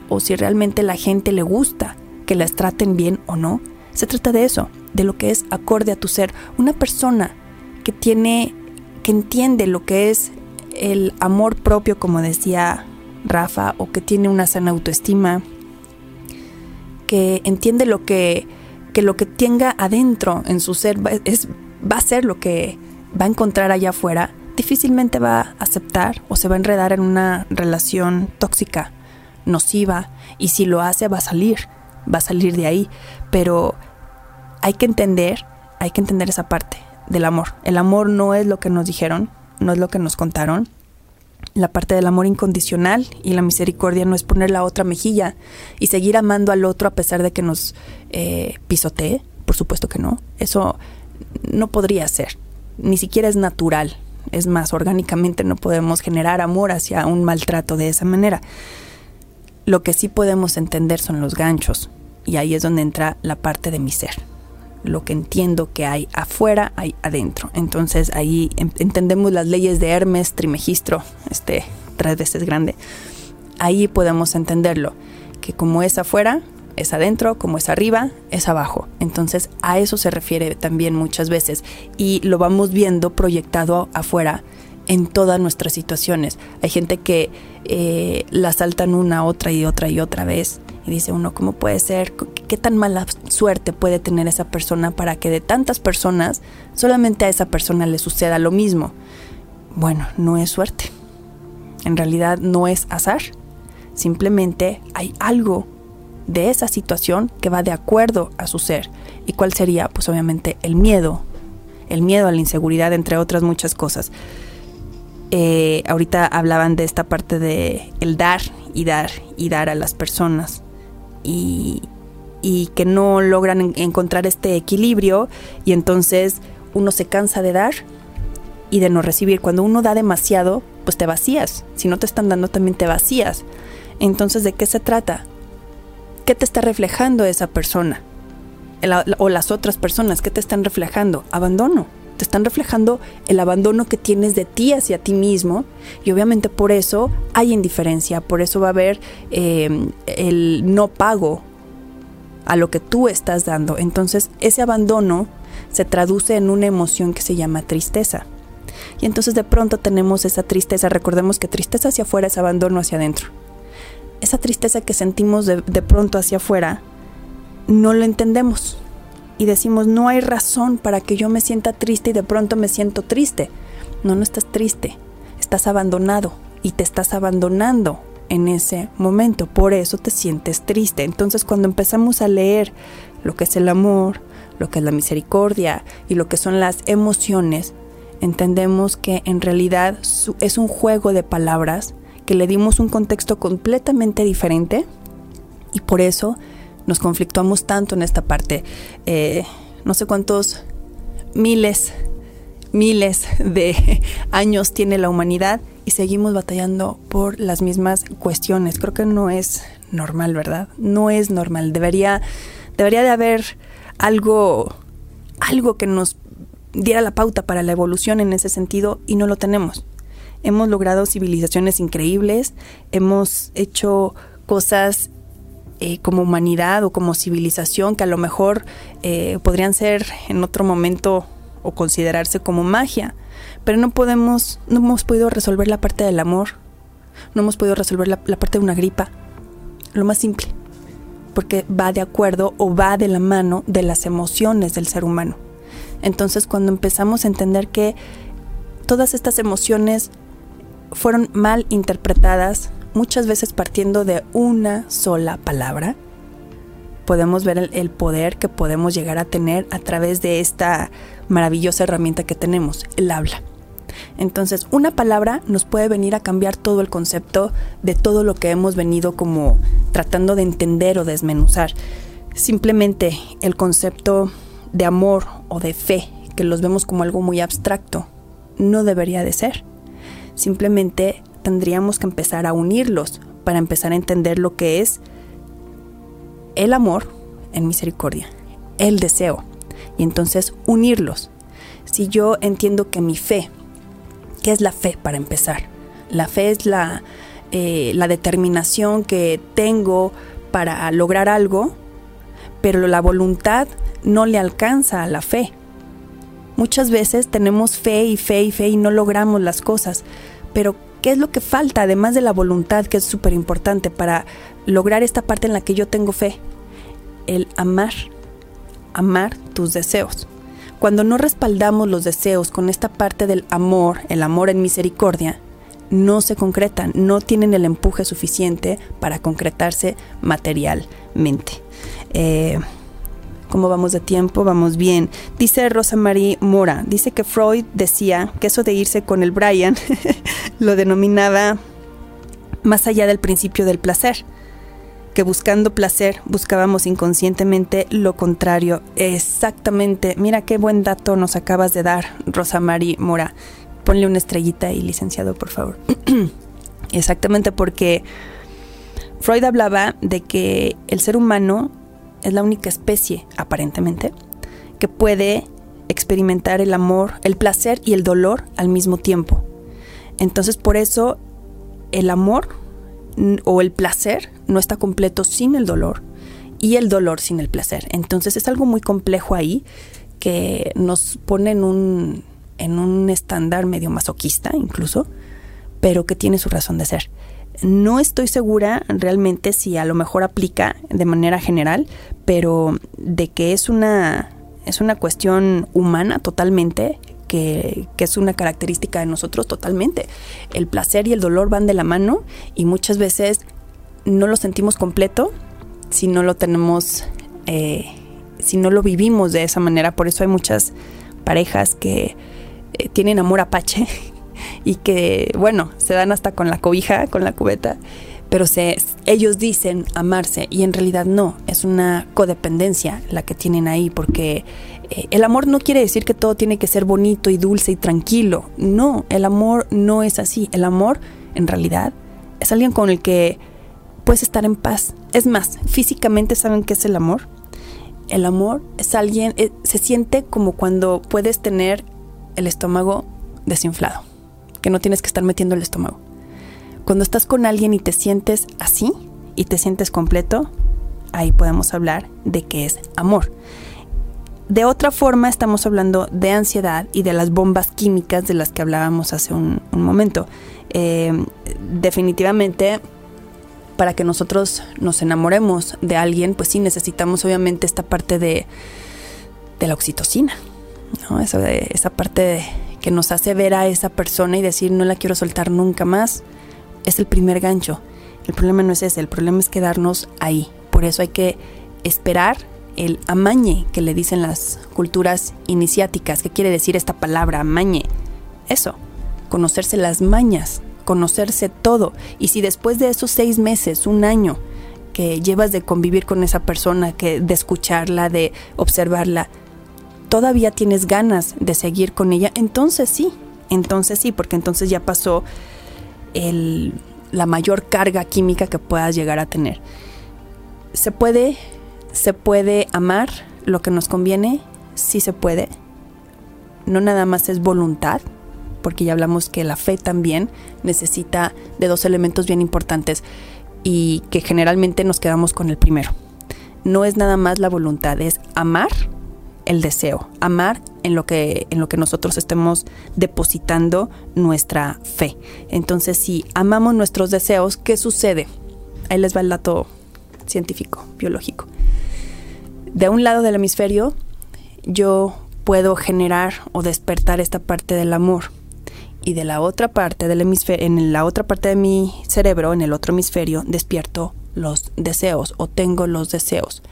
o si realmente la gente le gusta que las traten bien o no. Se trata de eso, de lo que es acorde a tu ser. Una persona que tiene, que entiende lo que es el amor propio, como decía Rafa, o que tiene una sana autoestima, que entiende lo que, que lo que tenga adentro en su ser es, va a ser lo que va a encontrar allá afuera, difícilmente va a aceptar o se va a enredar en una relación tóxica nociva y si lo hace va a salir, va a salir de ahí. Pero hay que entender, hay que entender esa parte del amor. El amor no es lo que nos dijeron, no es lo que nos contaron. La parte del amor incondicional y la misericordia no es poner la otra mejilla y seguir amando al otro a pesar de que nos eh, pisotee. Por supuesto que no. Eso no podría ser. Ni siquiera es natural. Es más, orgánicamente no podemos generar amor hacia un maltrato de esa manera. Lo que sí podemos entender son los ganchos, y ahí es donde entra la parte de mi ser. Lo que entiendo que hay afuera, hay adentro. Entonces ahí entendemos las leyes de Hermes, Trimegistro, este tres veces grande. Ahí podemos entenderlo, que como es afuera, es adentro, como es arriba, es abajo. Entonces a eso se refiere también muchas veces y lo vamos viendo proyectado afuera en todas nuestras situaciones. Hay gente que eh, la saltan una, otra y otra y otra vez. Y dice uno, ¿cómo puede ser? ¿Qué tan mala suerte puede tener esa persona para que de tantas personas solamente a esa persona le suceda lo mismo? Bueno, no es suerte. En realidad no es azar. Simplemente hay algo de esa situación que va de acuerdo a su ser. ¿Y cuál sería? Pues obviamente el miedo. El miedo a la inseguridad, entre otras muchas cosas. Eh, ahorita hablaban de esta parte de el dar y dar y dar a las personas y, que no logran encontrar este equilibrio y entonces uno se cansa de dar y de no recibir. Cuando uno da demasiado, pues te vacías. Si no te están dando, también te vacías. Entonces, ¿de qué se trata? ¿Qué te está reflejando esa persona? o las otras personas, ¿qué te están reflejando? Abandono te están reflejando el abandono que tienes de ti hacia ti mismo y obviamente por eso hay indiferencia, por eso va a haber em, el no pago a lo que tú estás dando. Entonces ese abandono se traduce en una emoción que se llama tristeza. Y entonces de pronto tenemos esa tristeza, recordemos que tristeza hacia afuera es abandono hacia adentro. Esa tristeza que sentimos de, de pronto hacia afuera, no lo entendemos y decimos, no hay razón para que yo me sienta triste y de pronto me siento triste. No, no estás triste, estás abandonado y te estás abandonando en ese momento, por eso te sientes triste. Entonces cuando empezamos a leer lo que es el amor, lo que es la misericordia y lo que son las emociones, entendemos que en realidad es un juego de palabras que le dimos un contexto completamente diferente y por eso nos conflictuamos tanto en esta parte. Eh, no sé cuántos miles, miles de años tiene la humanidad y seguimos batallando por las mismas cuestiones. Creo que no es normal, ¿verdad? No es normal. Debería, debería de haber algo, algo que nos diera la pauta para la evolución en ese sentido y no lo tenemos. Hemos logrado civilizaciones increíbles, hemos hecho cosas eh, como humanidad o como civilización que a lo mejor eh, podrían ser en otro momento o considerarse como magia, pero no podemos, no hemos podido resolver la parte del amor, no hemos podido resolver la, la parte de una gripa, lo más simple, porque va de acuerdo o va de la mano de las emociones del ser humano. Entonces cuando empezamos a entender que todas estas emociones fueron mal interpretadas, muchas veces partiendo de una sola palabra. Podemos ver el, poder que podemos llegar a tener a través de esta maravillosa herramienta que tenemos, el habla. Entonces, una palabra nos puede venir a cambiar todo el concepto de todo lo que hemos venido como tratando de entender o desmenuzar. Simplemente el concepto de amor o de fe, que los vemos como algo muy abstracto, no debería de ser. Simplemente tendríamos que empezar a unirlos para empezar a entender lo que es el amor en misericordia, el deseo, y entonces unirlos. Si yo entiendo que mi fe, ¿qué es la fe para empezar? La fe es la, eh, la determinación que tengo para lograr algo, pero la voluntad no le alcanza a la fe. Muchas veces tenemos fe y fe y fe y no logramos las cosas, pero ¿qué es lo que falta además de la voluntad que es súper importante para lograr esta parte en la que yo tengo fe? El amar, amar tus deseos. Cuando no respaldamos los deseos con esta parte del amor, el amor en misericordia, no se concretan, no tienen el empuje suficiente para concretarse materialmente. Eh, ¿Cómo vamos de tiempo? Vamos bien. Dice Rosa Marie Mora, dice que Freud decía que eso de irse con el Brian lo denominaba más allá del principio del placer, que buscando placer buscábamos inconscientemente lo contrario. Exactamente. Mira qué buen dato nos acabas de dar, Rosa Marie Mora. Ponle una estrellita y licenciado, por favor. Exactamente porque Freud hablaba de que el ser humano es la única especie, aparentemente, que puede experimentar el amor, el placer y el dolor al mismo tiempo. Entonces por eso el amor o el placer no está completo sin el dolor y el dolor sin el placer. Entonces es algo muy complejo ahí que nos pone en un, en un estándar medio masoquista incluso, pero que tiene su razón de ser. No estoy segura realmente si a lo mejor aplica de manera general, pero de que es una, es una cuestión humana totalmente, que, que, es una característica de nosotros totalmente. El placer y el dolor van de la mano y muchas veces no lo sentimos completo si no lo tenemos, eh, si no lo vivimos de esa manera. Por eso hay muchas parejas que eh, tienen amor apache y que, bueno, se dan hasta con la cobija, con la cubeta, pero se, ellos dicen amarse y en realidad no, es una codependencia la que tienen ahí, porque eh, el amor no quiere decir que todo tiene que ser bonito y dulce y tranquilo, no, el amor no es así, el amor en realidad es alguien con el que puedes estar en paz. Es más, físicamente saben qué es el amor. El amor es alguien, eh, se siente como cuando puedes tener el estómago desinflado que no tienes que estar metiendo el estómago. Cuando estás con alguien y te sientes así y te sientes completo, ahí podemos hablar de que es amor. De otra forma, estamos hablando de ansiedad y de las bombas químicas de las que hablábamos hace un, momento. Eh, definitivamente, para que nosotros nos enamoremos de alguien, pues sí necesitamos obviamente esta parte de, de la oxitocina, ¿no? esa parte de, que nos hace ver a esa persona y decir no la quiero soltar nunca más, es el primer gancho. El problema no es ese, el problema es quedarnos ahí. Por eso hay que esperar el amañe que le dicen las culturas iniciáticas. ¿Qué quiere decir esta palabra amañe? Eso, conocerse las mañas, conocerse todo. Y si después de esos seis meses, un año, que llevas de convivir con esa persona, que de escucharla, de observarla, todavía tienes ganas de seguir con ella, entonces sí, entonces sí, porque entonces ya pasó la mayor carga química que puedas llegar a tener. ¿Se puede, se puede amar lo que nos conviene? Sí se puede. No nada más es voluntad, porque ya hablamos que la fe también necesita de dos elementos bien importantes y que generalmente nos quedamos con el primero. No es nada más la voluntad, es amar el deseo, amar en lo que en lo que nosotros estemos depositando nuestra fe. Entonces, si amamos nuestros deseos, ¿qué sucede? Ahí les va el dato científico, biológico. De un lado del hemisferio, yo puedo generar o despertar esta parte del amor. y de la otra parte del hemisferio, en la otra parte de mi cerebro, en el otro hemisferio, despierto los deseos o tengo los deseos.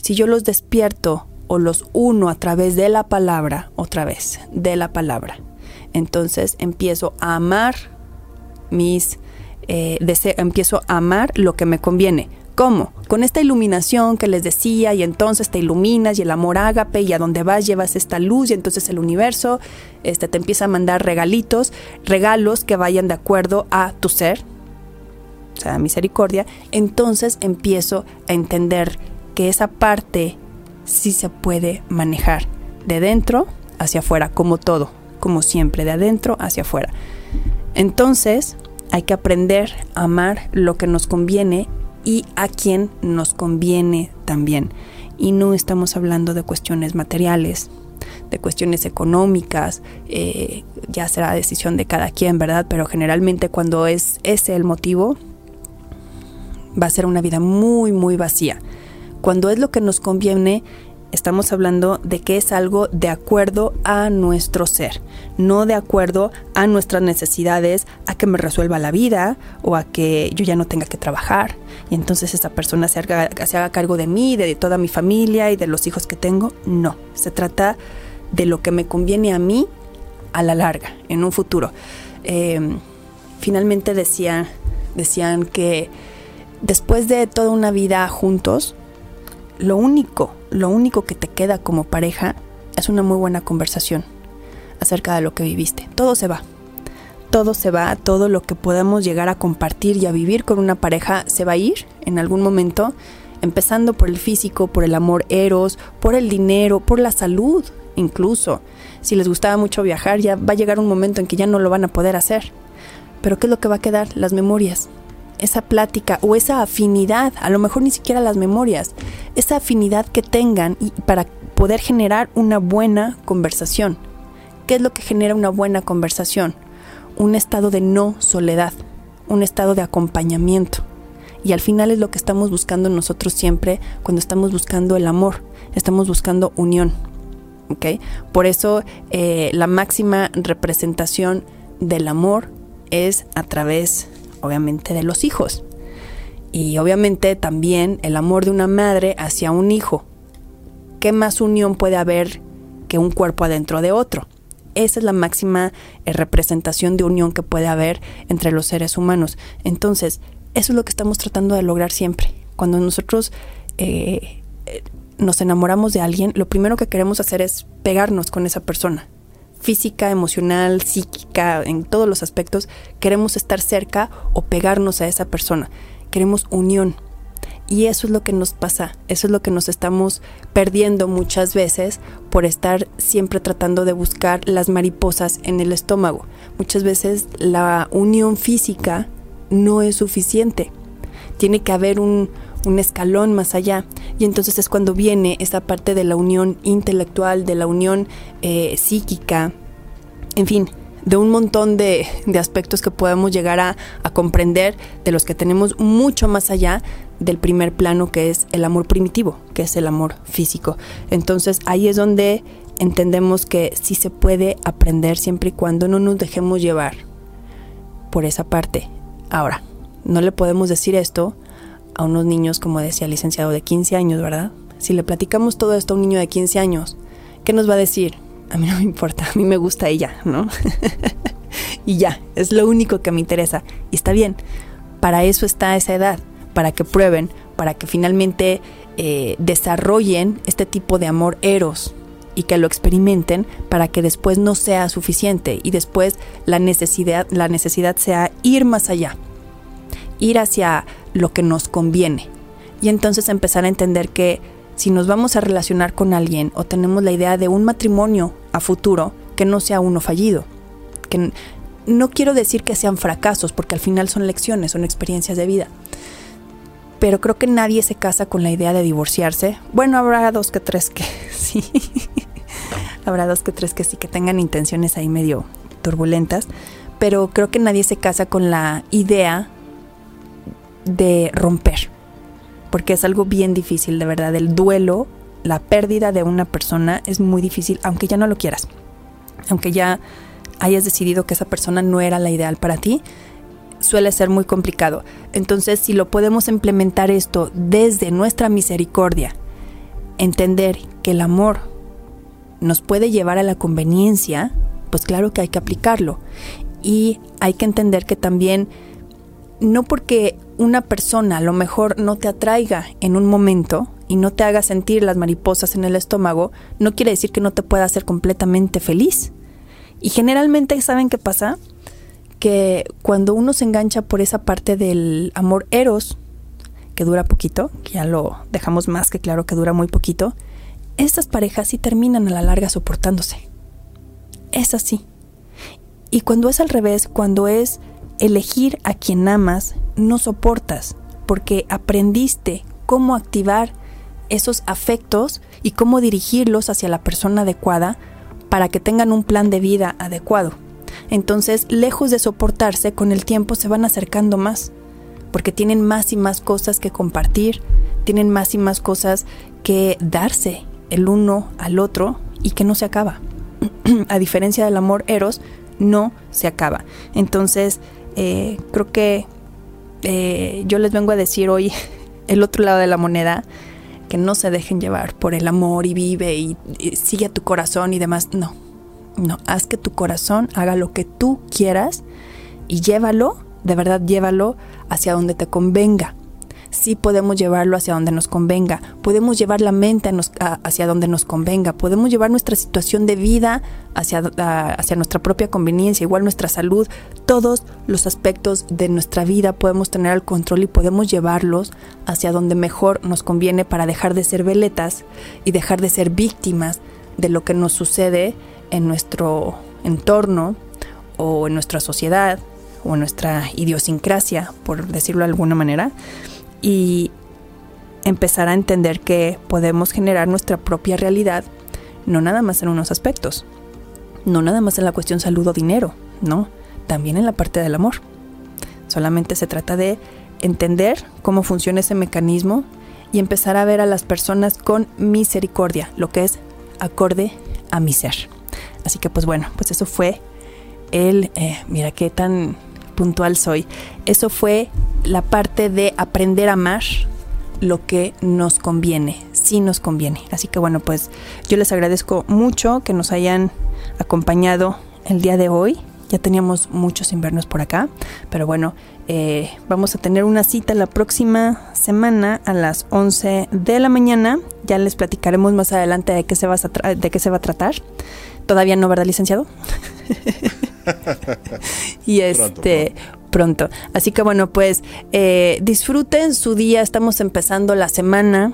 Si yo los despierto o los uno a través de la palabra, otra vez, de la palabra, entonces empiezo a amar mis eh, deseos, empiezo a amar lo que me conviene. ¿Cómo? Con esta iluminación que les decía y entonces te iluminas y el amor ágape y a donde vas llevas esta luz y entonces el universo este, te empieza a mandar regalitos, regalos que vayan de acuerdo a tu ser, o sea, misericordia, entonces empiezo a entender que esa parte sí se puede manejar de dentro hacia afuera, como todo, como siempre, de adentro hacia afuera. Entonces, hay que aprender a amar lo que nos conviene y a quien nos conviene también. Y no estamos hablando de cuestiones materiales, de cuestiones económicas, eh, ya será decisión de cada quien, ¿verdad? Pero generalmente cuando es ese el motivo, va a ser una vida muy, muy vacía. Cuando es lo que nos conviene, estamos hablando de que es algo de acuerdo a nuestro ser, no de acuerdo a nuestras necesidades, a que me resuelva la vida o a que yo ya no tenga que trabajar y entonces esa persona se haga, se haga cargo de mí, de toda mi familia y de los hijos que tengo. No, se trata de lo que me conviene a mí a la larga, en un futuro. Em, finalmente decía, decían que después de toda una vida juntos, lo único, lo único que te queda como pareja es una muy buena conversación acerca de lo que viviste. Todo se va. Todo se va, todo lo que podamos llegar a compartir y a vivir con una pareja se va a ir en algún momento, empezando por el físico, por el amor eros, por el dinero, por la salud, incluso. Si les gustaba mucho viajar, ya va a llegar un momento en que ya no lo van a poder hacer. Pero ¿qué es lo que va a quedar? Las memorias esa plática o esa afinidad, a lo mejor ni siquiera las memorias, esa afinidad que tengan para poder generar una buena conversación. ¿Qué es lo que genera una buena conversación? Un estado de no soledad, un estado de acompañamiento. Y al final es lo que estamos buscando nosotros siempre cuando estamos buscando el amor, estamos buscando unión. ¿okay? Por eso eh, la máxima representación del amor es a través obviamente de los hijos. Y obviamente también el amor de una madre hacia un hijo. ¿Qué más unión puede haber que un cuerpo adentro de otro? Esa es la máxima eh, representación de unión que puede haber entre los seres humanos. Entonces, eso es lo que estamos tratando de lograr siempre. Cuando nosotros eh, eh, nos enamoramos de alguien, lo primero que queremos hacer es pegarnos con esa persona física, emocional, psíquica, en todos los aspectos, queremos estar cerca o pegarnos a esa persona. Queremos unión. Y eso es lo que nos pasa, eso es lo que nos estamos perdiendo muchas veces por estar siempre tratando de buscar las mariposas en el estómago. Muchas veces la unión física no es suficiente. Tiene que haber un, un escalón más allá. Y entonces es cuando viene esa parte de la unión intelectual, de la unión eh, psíquica, en fin, de un montón de, aspectos que podemos llegar a, a, comprender, de los que tenemos mucho más allá del primer plano que es el amor primitivo, que es el amor físico. Entonces ahí es donde entendemos que sí se puede aprender siempre y cuando no nos dejemos llevar por esa parte. Ahora, no le podemos decir esto a unos niños, como decía el licenciado, de 15 años, ¿verdad? Si le platicamos todo esto a un niño de 15 años, ¿qué nos va a decir? A mí no me importa, a mí me gusta ella, ¿no? y ya, es lo único que me interesa. Y está bien, para eso está esa edad, para que prueben, para que finalmente eh, desarrollen este tipo de amor eros y que lo experimenten para que después no sea suficiente y después la necesidad, la necesidad sea ir más allá, ir hacia lo que nos conviene. Y entonces empezar a entender que si nos vamos a relacionar con alguien o tenemos la idea de un matrimonio a futuro, que no sea uno fallido. Que no quiero decir que sean fracasos, porque al final son lecciones, son experiencias de vida. Pero creo que nadie se casa con la idea de divorciarse. Bueno, habrá dos que tres que sí. habrá dos que tres que sí, que tengan intenciones ahí medio turbulentas. Pero creo que nadie se casa con la idea de romper, porque es algo bien difícil, de verdad. El duelo, la pérdida de una persona es muy difícil, aunque ya no lo quieras, aunque ya hayas decidido que esa persona no era la ideal para ti, suele ser muy complicado. Entonces, si lo podemos implementar esto desde nuestra misericordia, entender que el amor nos puede llevar a la conveniencia, pues claro que hay que aplicarlo. Y hay que entender que también, no porque una persona a lo mejor no te atraiga en un momento y no te haga sentir las mariposas en el estómago, no quiere decir que no te pueda hacer completamente feliz. Y generalmente, ¿saben qué pasa? Que cuando uno se engancha por esa parte del amor eros, que dura poquito, que ya lo dejamos más que claro que dura muy poquito, estas parejas sí terminan a la larga soportándose. Es así. Y cuando es al revés, cuando es elegir a quien amas, no soportas, porque aprendiste cómo activar esos afectos y cómo dirigirlos hacia la persona adecuada para que tengan un plan de vida adecuado. Entonces, lejos de soportarse, con el tiempo se van acercando más, porque tienen más y más cosas que compartir, tienen más y más cosas que darse el uno al otro y que no se acaba. a diferencia del amor eros, no se acaba. Entonces, eh, creo que eh, yo les vengo a decir hoy el otro lado de la moneda, que no se dejen llevar por el amor y vive y, sigue a tu corazón y demás. No, no, haz que tu corazón haga lo que tú quieras y llévalo, de verdad llévalo hacia donde te convenga sí podemos llevarlo hacia donde nos convenga, podemos llevar la mente hacia donde nos convenga, podemos llevar nuestra situación de vida hacia, hacia nuestra propia conveniencia, igual nuestra salud, todos los aspectos de nuestra vida podemos tener el control y podemos llevarlos hacia donde mejor nos conviene para dejar de ser veletas y dejar de ser víctimas de lo que nos sucede en nuestro entorno o en nuestra sociedad o en nuestra idiosincrasia, por decirlo de alguna manera y empezar a entender que podemos generar nuestra propia realidad, no nada más en unos aspectos, no nada más en la cuestión salud o dinero, no, también en la parte del amor. Solamente se trata de entender cómo funciona ese mecanismo y empezar a ver a las personas con misericordia, lo que es acorde a mi ser. Así que pues bueno, pues eso fue el, eh, mira qué tan puntual soy. Eso fue la parte de aprender a amar lo que nos conviene, sí nos conviene. Así que bueno, pues yo les agradezco mucho que nos hayan acompañado el día de hoy. Ya teníamos muchos inviernos por acá, pero bueno, eh, vamos a tener una cita la próxima semana a las 11 de la mañana. Ya les platicaremos más adelante de qué se va a, de qué se va a tratar. Todavía no, ¿verdad, licenciado? y este, pronto, Así que bueno, pues eh, disfruten su día. Estamos empezando la semana.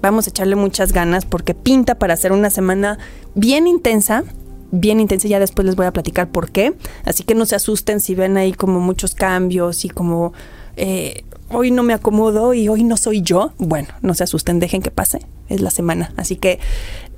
Vamos a echarle muchas ganas porque pinta para hacer una semana bien intensa bien intensa. Ya después les voy a platicar por qué. Así que no se asusten si ven ahí como muchos cambios y como eh, hoy no me acomodo y hoy no soy yo. Bueno, no se asusten, dejen que pase. Es la semana. Así que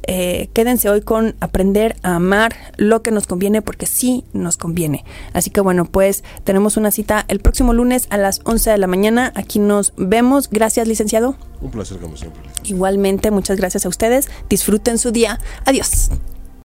eh, quédense hoy con aprender a amar lo que nos conviene porque sí nos conviene. Así que bueno, pues tenemos una cita el próximo lunes a las 11 de la mañana. Aquí nos vemos. Gracias, licenciado. Un placer como siempre. Igualmente, muchas gracias a ustedes. Disfruten su día. Adiós.